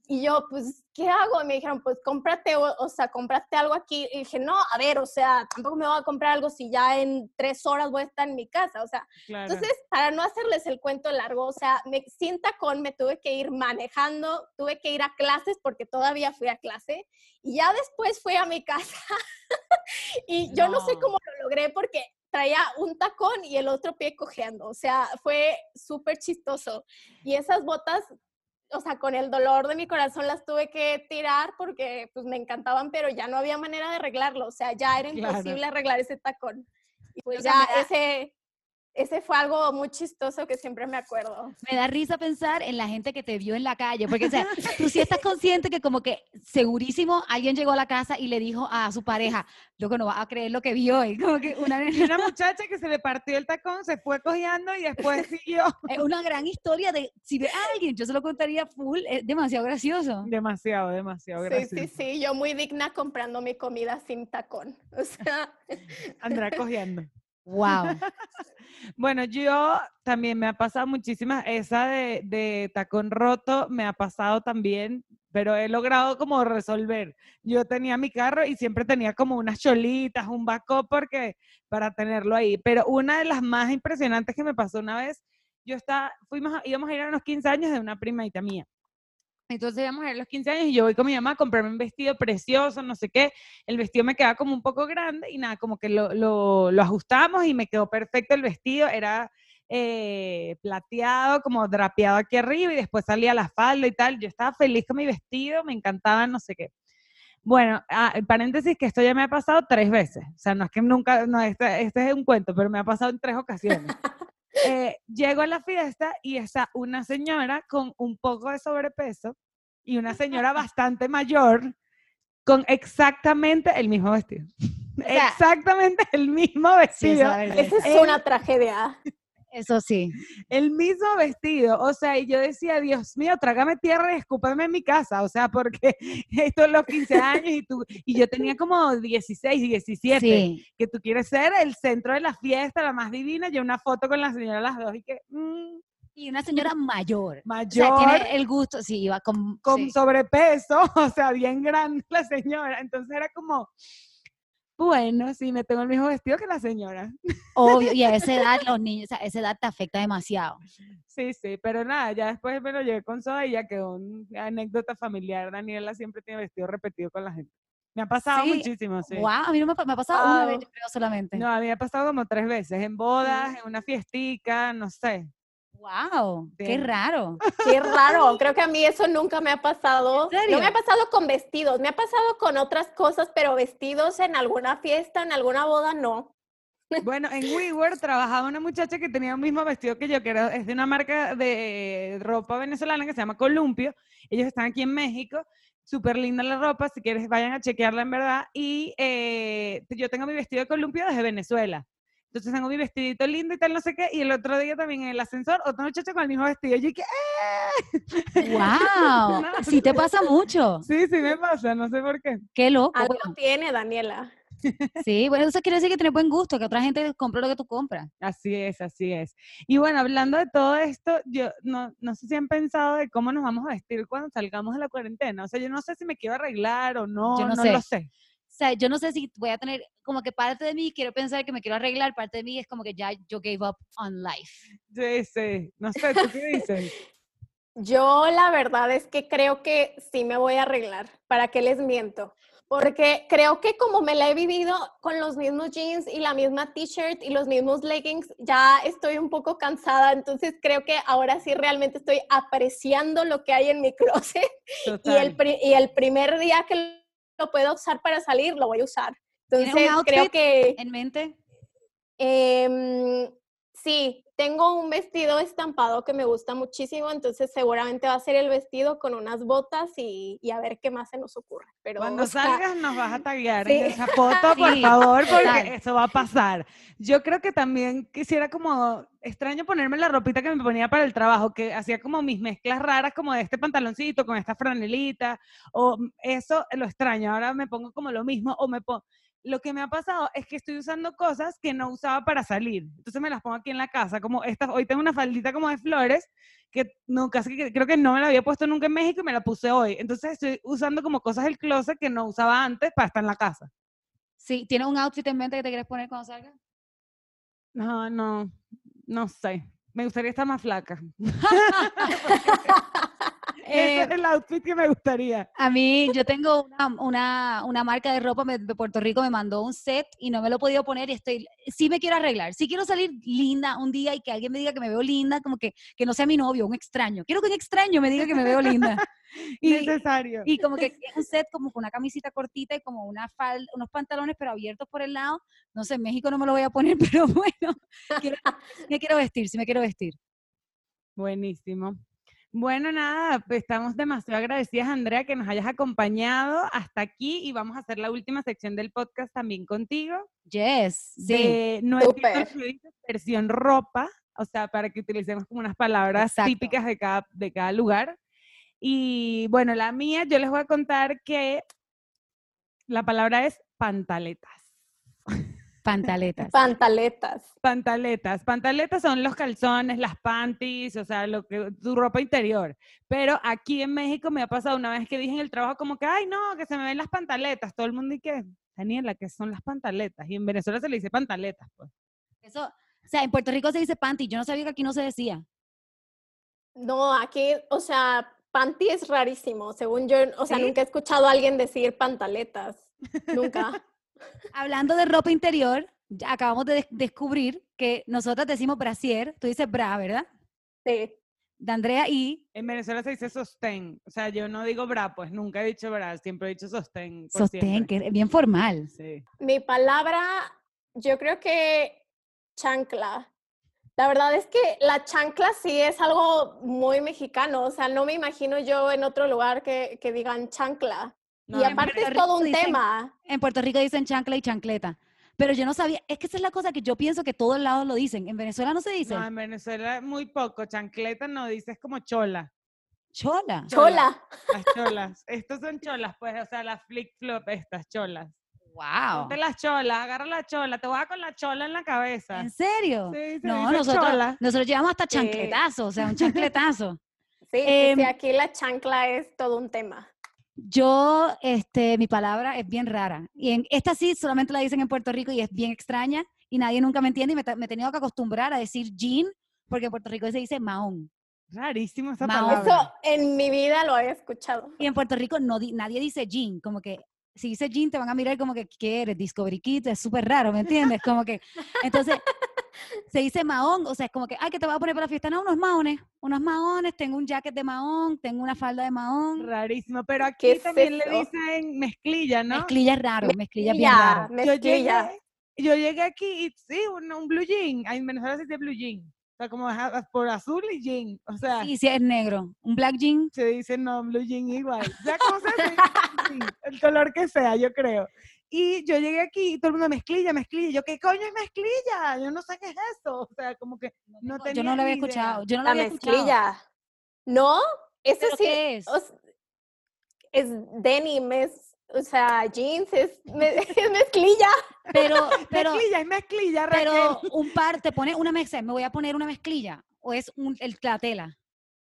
[SPEAKER 4] Y yo, pues, ¿qué hago? Y me dijeron, pues, cómprate, o, o sea, cómprate algo aquí. Y dije, no, a ver, o sea, tampoco me voy a comprar algo si ya en tres horas voy a estar en mi casa. O sea,
[SPEAKER 1] Claro.
[SPEAKER 4] entonces, para no hacerles el cuento largo, o sea, me, sin tacón me tuve que ir manejando, tuve que ir a clases porque todavía fui a clase y ya después fui a mi casa y yo no. sé
[SPEAKER 2] No.
[SPEAKER 4] cómo lo logré porque traía un tacón y el otro pie cojeando. O sea, fue súper chistoso. Y esas botas, o sea, con el dolor de mi corazón las tuve que tirar porque pues me encantaban, pero ya no había manera de arreglarlo. O sea, ya era
[SPEAKER 1] Claro.
[SPEAKER 4] imposible arreglar ese tacón. Y pues
[SPEAKER 2] O sea,
[SPEAKER 4] ya ese, ese fue algo muy chistoso que siempre me acuerdo.
[SPEAKER 2] Me da risa pensar en la gente que te vio en la calle, porque o sea, tú sí estás consciente que como que segurísimo alguien llegó a la casa y le dijo a su pareja, loco, no vas a creer lo que vio, y como que una,
[SPEAKER 1] una muchacha que se le partió el tacón, se fue cojeando y después siguió.
[SPEAKER 2] es una gran historia de si ve a alguien, yo se lo contaría full, es demasiado gracioso.
[SPEAKER 1] Demasiado, demasiado
[SPEAKER 4] Sí,
[SPEAKER 1] gracioso.
[SPEAKER 4] sí, sí, yo muy digna comprando mi comida sin tacón. O sea,
[SPEAKER 1] Andrea cojeando.
[SPEAKER 2] Wow.
[SPEAKER 1] Bueno, yo también me ha pasado muchísimas, esa de, tacón roto me ha pasado también, pero he logrado como resolver. Yo tenía mi carro y siempre tenía como unas cholitas, un backup porque para tenerlo ahí, pero una de las más impresionantes que me pasó una vez, yo estaba, fuimos, íbamos a ir a unos 15 años de una primadita mía. Entonces íbamos a ir a los 15 años y yo voy con mi mamá a comprarme un vestido precioso, no sé qué. El vestido me quedaba como un poco grande y nada, como que lo, lo, ajustamos y me quedó perfecto el vestido. Era eh, plateado, como drapeado aquí arriba y después salía la falda y tal. Yo estaba feliz con mi vestido, me encantaba, no sé qué. Bueno, ah, paréntesis que esto ya me ha pasado tres veces. O sea, no es que nunca, no, este, este es un cuento, pero me ha pasado en tres ocasiones. Eh, llego a la fiesta y está una señora con un poco de sobrepeso y una señora bastante mayor con exactamente el mismo vestido.
[SPEAKER 2] sea,
[SPEAKER 1] exactamente el mismo
[SPEAKER 2] Sí,
[SPEAKER 1] vestido.
[SPEAKER 2] la
[SPEAKER 4] esa es una tragedia.
[SPEAKER 2] Eso sí.
[SPEAKER 1] el mismo vestido. O sea, y yo decía, Dios mío, trágame tierra y escúpame en mi casa. O sea, porque esto es los 15 años y, tú, y yo tenía como 16, 17.
[SPEAKER 2] Sí.
[SPEAKER 1] Que tú quieres ser el centro de la fiesta, la más divina. Yo una foto con la señora las dos y que mm,
[SPEAKER 2] Y una señora mayor. O sea,
[SPEAKER 1] mayor,
[SPEAKER 2] tiene el gusto, sí, iba con...
[SPEAKER 1] con
[SPEAKER 2] sí.
[SPEAKER 1] sobrepeso, o sea, bien grande la señora. Entonces era como, bueno, sí, me tengo el mismo vestido que la señora.
[SPEAKER 2] Obvio, y a esa edad los niños, sea, esa edad te afecta demasiado.
[SPEAKER 1] Sí, sí, pero nada, ya después me lo llevé con soda y ya quedó una anécdota familiar. Daniela siempre tiene vestido repetido con la gente. Me ha pasado
[SPEAKER 2] Sí,
[SPEAKER 1] muchísimo, sí.
[SPEAKER 2] Wow, a mí no me, ha pasado una vez,
[SPEAKER 4] Wow.
[SPEAKER 2] yo creo, solamente.
[SPEAKER 1] No, a mí me ha pasado como tres veces, en bodas, en una fiestica, no sé.
[SPEAKER 2] Wow, qué raro.
[SPEAKER 4] Qué raro, creo que a mí eso nunca me ha pasado.
[SPEAKER 2] ¿En
[SPEAKER 4] No me ha pasado con vestidos, me ha pasado con otras cosas, pero vestidos en alguna fiesta, en alguna boda, no.
[SPEAKER 1] Bueno, en WeWork trabajaba una muchacha que tenía el mismo vestido que yo, que era, es de una marca de ropa venezolana que se llama Columpio. Ellos están aquí en México. Súper linda la ropa, si quieres vayan a chequearla en verdad. Y eh, yo tengo mi vestido de Columpio desde Venezuela. Entonces tengo mi vestidito lindo y tal, no sé qué. Y el otro día también en el ascensor, otra muchacha con el mismo vestido. Yo dije, ¡eh!
[SPEAKER 2] Wow,
[SPEAKER 1] No,
[SPEAKER 2] sí te pasa mucho.
[SPEAKER 1] Sí, sí me pasa, no sé por qué.
[SPEAKER 2] Qué loco.
[SPEAKER 4] Algo
[SPEAKER 2] bueno,
[SPEAKER 4] tiene, Daniela.
[SPEAKER 2] sí, bueno, eso quiere decir que tienes buen gusto, que otra gente compra lo que tú compras.
[SPEAKER 1] Así es, así es. Y bueno, hablando de todo esto, yo no, no sé si han pensado de cómo nos vamos a vestir cuando salgamos de la cuarentena. O sea, yo no sé si me quiero arreglar o no,
[SPEAKER 2] Yo no
[SPEAKER 1] no,
[SPEAKER 2] sé.
[SPEAKER 1] lo sé.
[SPEAKER 2] O sea, yo no sé si voy a tener, como que parte de mí quiero pensar que me quiero arreglar, parte de mí es como que ya yo gave up on life.
[SPEAKER 1] Sí, sí. No sé, ¿tú qué dices?
[SPEAKER 4] Yo la verdad es que creo que sí me voy a arreglar. ¿Para qué les miento? Porque creo que como me la he vivido con los mismos jeans y la misma t-shirt y los mismos leggings, ya estoy un poco cansada. Entonces creo que ahora sí realmente estoy apreciando lo que hay en mi closet. Y el, y el primer día que lo pueda usar para salir, lo voy a usar.
[SPEAKER 2] ¿Tienes un
[SPEAKER 4] Entonces creo que...
[SPEAKER 2] ¿En mente?
[SPEAKER 4] Em, sí, tengo un vestido estampado que me gusta muchísimo, entonces seguramente va a ser el vestido con unas botas y, y a ver qué más se nos ocurre. Pero
[SPEAKER 1] Cuando salgas nos vas a taguear
[SPEAKER 4] Sí.
[SPEAKER 1] en esa foto, por
[SPEAKER 2] Sí,
[SPEAKER 1] favor, porque
[SPEAKER 2] total.
[SPEAKER 1] eso va a pasar. Yo creo que también quisiera como, extraño ponerme la ropita que me ponía para el trabajo, que hacía como mis mezclas raras, como de este pantaloncito con esta franelita, o mm, eso lo extraño. Ahora me pongo como lo mismo, o me pongo... Lo que me ha pasado es que estoy usando cosas que no usaba para salir. Entonces me las pongo aquí en la casa, como esta, hoy tengo una faldita como de flores, que no, casi que creo que no me la había puesto nunca en México y me la puse hoy. Entonces estoy usando como cosas del closet que no usaba antes para estar en la casa.
[SPEAKER 2] Sí, ¿tienes un outfit en mente que te quieres poner cuando salgas?
[SPEAKER 1] No, no, no sé. Me gustaría estar más flaca.
[SPEAKER 5] Ese
[SPEAKER 2] Eh,
[SPEAKER 5] es el outfit que me gustaría.
[SPEAKER 2] A mí, yo tengo una, una, una marca de ropa me- de Puerto Rico, me mandó un set y no me lo he podido poner y estoy, sí me quiero arreglar, sí quiero salir linda un día y que alguien me diga que me veo linda, como que, que no sea mi novio, un extraño. Quiero que un extraño me diga que me veo linda. Y,
[SPEAKER 5] Necesario.
[SPEAKER 2] y como que es un set como con una camisita cortita y como una falda, unos pantalones pero abiertos por el lado. No sé, en México no me lo voy a poner, pero bueno, quiero- me quiero vestir, sí me quiero vestir.
[SPEAKER 1] Buenísimo. Bueno, nada, pues estamos demasiado agradecidas, Andrea, que nos hayas acompañado hasta aquí y vamos a hacer la última sección del podcast también contigo.
[SPEAKER 2] Yes, sí.
[SPEAKER 1] de no que dices, versión ropa, o sea, para que utilicemos como unas palabras
[SPEAKER 2] Exacto.
[SPEAKER 1] típicas de cada, de cada lugar. Y bueno, la mía, yo les voy a contar que la palabra es pantaletas.
[SPEAKER 2] Pantaletas.
[SPEAKER 4] Pantaletas.
[SPEAKER 1] Pantaletas. Pantaletas son los calzones, las panties, o sea, lo que, tu ropa interior. Pero aquí en México me ha pasado una vez que dije en el trabajo como que, ay, no, que se me ven las pantaletas. Todo el mundo y que, Daniela, ¿qué son las pantaletas? Y en Venezuela se le dice pantaletas, pues.
[SPEAKER 2] Eso, o sea, en Puerto Rico se dice panty, yo no sabía que aquí no se decía.
[SPEAKER 4] No, aquí, o sea, panty es rarísimo. Según yo, o sea,
[SPEAKER 2] ¿Sí?
[SPEAKER 4] nunca he escuchado a alguien decir pantaletas. Nunca.
[SPEAKER 2] Hablando de ropa interior, ya acabamos de des- descubrir que nosotras decimos brasier, tú dices bra, ¿verdad?
[SPEAKER 4] Sí.
[SPEAKER 2] De Andrea y
[SPEAKER 1] En Venezuela se dice sostén. O sea, yo no digo bra, pues nunca he dicho bra, siempre he dicho sostén. por
[SPEAKER 2] sostén,
[SPEAKER 1] siempre.
[SPEAKER 2] que es bien formal.
[SPEAKER 1] Sí.
[SPEAKER 4] Mi palabra, yo creo que chancla. La verdad es que la chancla sí es algo muy mexicano. O sea, no me imagino yo en otro lugar que, que digan chancla.
[SPEAKER 1] No,
[SPEAKER 4] y aparte es todo un
[SPEAKER 2] dicen-
[SPEAKER 4] tema.
[SPEAKER 2] En Puerto Rico dicen chancla y chancleta. Pero yo no sabía, es que esa es la cosa que yo pienso que todos lados lo dicen. En Venezuela no se dice
[SPEAKER 1] No, en Venezuela muy poco. Chancleta no dices como chola.
[SPEAKER 2] chola.
[SPEAKER 4] Chola.
[SPEAKER 1] Las cholas. Estos son cholas, pues, o sea, las flip flop, estas cholas.
[SPEAKER 2] Wow.
[SPEAKER 1] Ponte las cholas, agarra la chola, te voy a con la chola en la cabeza.
[SPEAKER 2] ¿En serio?
[SPEAKER 1] Sí, se
[SPEAKER 2] No, nosotros,
[SPEAKER 1] chola.
[SPEAKER 2] nosotros llevamos hasta
[SPEAKER 4] Sí.
[SPEAKER 2] chancletazo, o sea, un chancletazo.
[SPEAKER 4] Sí, sí,
[SPEAKER 2] Em,
[SPEAKER 4] sí, aquí la chancla es todo un tema.
[SPEAKER 2] Yo, este, mi palabra es bien rara. Y en, esta sí solamente la dicen en Puerto Rico y es bien extraña y nadie nunca me entiende y me, me he tenido que acostumbrar a decir jean porque en Puerto Rico se dice mahón.
[SPEAKER 1] Rarísimo esa palabra.
[SPEAKER 4] Eso en mi vida lo había escuchado.
[SPEAKER 2] Y en Puerto Rico no di- nadie dice jean, como que si dice jean te van a mirar como que ¿qué eres? Discovery Kids, es súper raro, ¿me entiendes? Como que, entonces, se dice mahón, o sea, es como que, ay, ¿qué te voy a poner para la fiesta? No, unos mahones, unos mahones, tengo un jacket de mahón, tengo una falda de mahón.
[SPEAKER 1] Rarísimo, pero aquí
[SPEAKER 4] ¿Qué es
[SPEAKER 1] también le dicen mezclilla, ¿no?
[SPEAKER 2] Mezclilla es raro, mezclilla es bien
[SPEAKER 4] Mezclilla,
[SPEAKER 2] raro.
[SPEAKER 1] Yo
[SPEAKER 4] mezclilla.
[SPEAKER 1] llegué, yo llegué aquí y sí, un, un blue jean. En Venezuela se dice blue jean. O sea, como por azul y jean. O sea,
[SPEAKER 2] Sí, sí, es negro. Un black jean,
[SPEAKER 1] se dice no, blue jean igual. O sea, el color que sea, yo creo. Y yo llegué aquí y todo el mundo mezclilla, mezclilla. Yo, ¿qué coño es mezclilla? Yo no sé qué es eso. O sea, como que no tenía
[SPEAKER 2] yo no lo había
[SPEAKER 1] idea.
[SPEAKER 2] escuchado. Yo no lo
[SPEAKER 4] La
[SPEAKER 2] escuchado.
[SPEAKER 4] mezclilla. ¿No? Eso
[SPEAKER 2] ¿Pero
[SPEAKER 4] sí.
[SPEAKER 2] qué es?
[SPEAKER 4] es denim, es, o sea, jeans, es, me- es mezclilla.
[SPEAKER 2] Pero, pero,
[SPEAKER 1] mezclilla, es mezclilla, Raquel.
[SPEAKER 2] pero un par, te pone una mezcla, me voy a poner una mezclilla, o es un, el, la tela.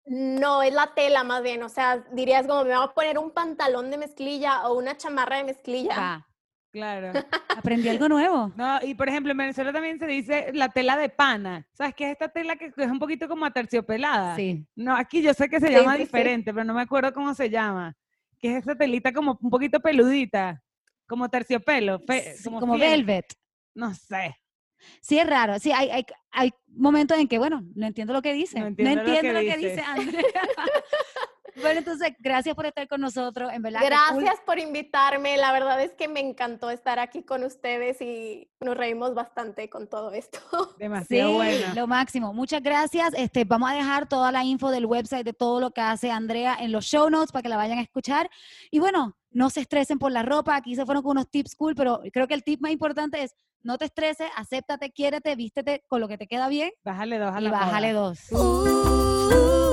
[SPEAKER 4] No, es la tela más bien. O sea, dirías como me voy a poner un pantalón de mezclilla o una chamarra de mezclilla.
[SPEAKER 2] Va,
[SPEAKER 1] Claro.
[SPEAKER 2] aprendí algo nuevo.
[SPEAKER 1] No, y por ejemplo, en Venezuela también se dice la tela de pana. ¿Sabes qué es esta tela que es un poquito como aterciopelada?
[SPEAKER 2] Sí.
[SPEAKER 1] No, aquí yo sé que se
[SPEAKER 4] Sí,
[SPEAKER 1] llama
[SPEAKER 4] sí, sí.
[SPEAKER 1] diferente, pero no me acuerdo cómo se llama. Que es esa telita como un poquito peludita, como terciopelo, fe- como,
[SPEAKER 2] velvet.
[SPEAKER 1] No sé.
[SPEAKER 2] Sí, es raro. Sí, hay, hay, hay momentos en que, bueno, no entiendo lo que dice.
[SPEAKER 1] No entiendo lo que
[SPEAKER 2] lo que
[SPEAKER 1] dice.
[SPEAKER 2] dice Andrea. bueno, entonces, gracias por estar con nosotros. En verdad, cool.
[SPEAKER 4] Gracias por invitarme. La verdad es que me encantó estar aquí con ustedes y nos reímos bastante con todo esto.
[SPEAKER 1] Demasiado
[SPEAKER 2] Sí,
[SPEAKER 1] bueno.
[SPEAKER 2] lo máximo. Muchas gracias. Este, vamos a dejar toda la info del website de todo lo que hace Andrea en los show notes para que la vayan a escuchar. Y bueno, no se estresen por la ropa. Aquí se fueron con unos tips cool, pero creo que el tip más importante es no te estreses, acéptate, quiérete, vístete con lo que te queda bien
[SPEAKER 1] Bájale dos a
[SPEAKER 2] y
[SPEAKER 1] la
[SPEAKER 2] bájale
[SPEAKER 1] moda.
[SPEAKER 2] dos.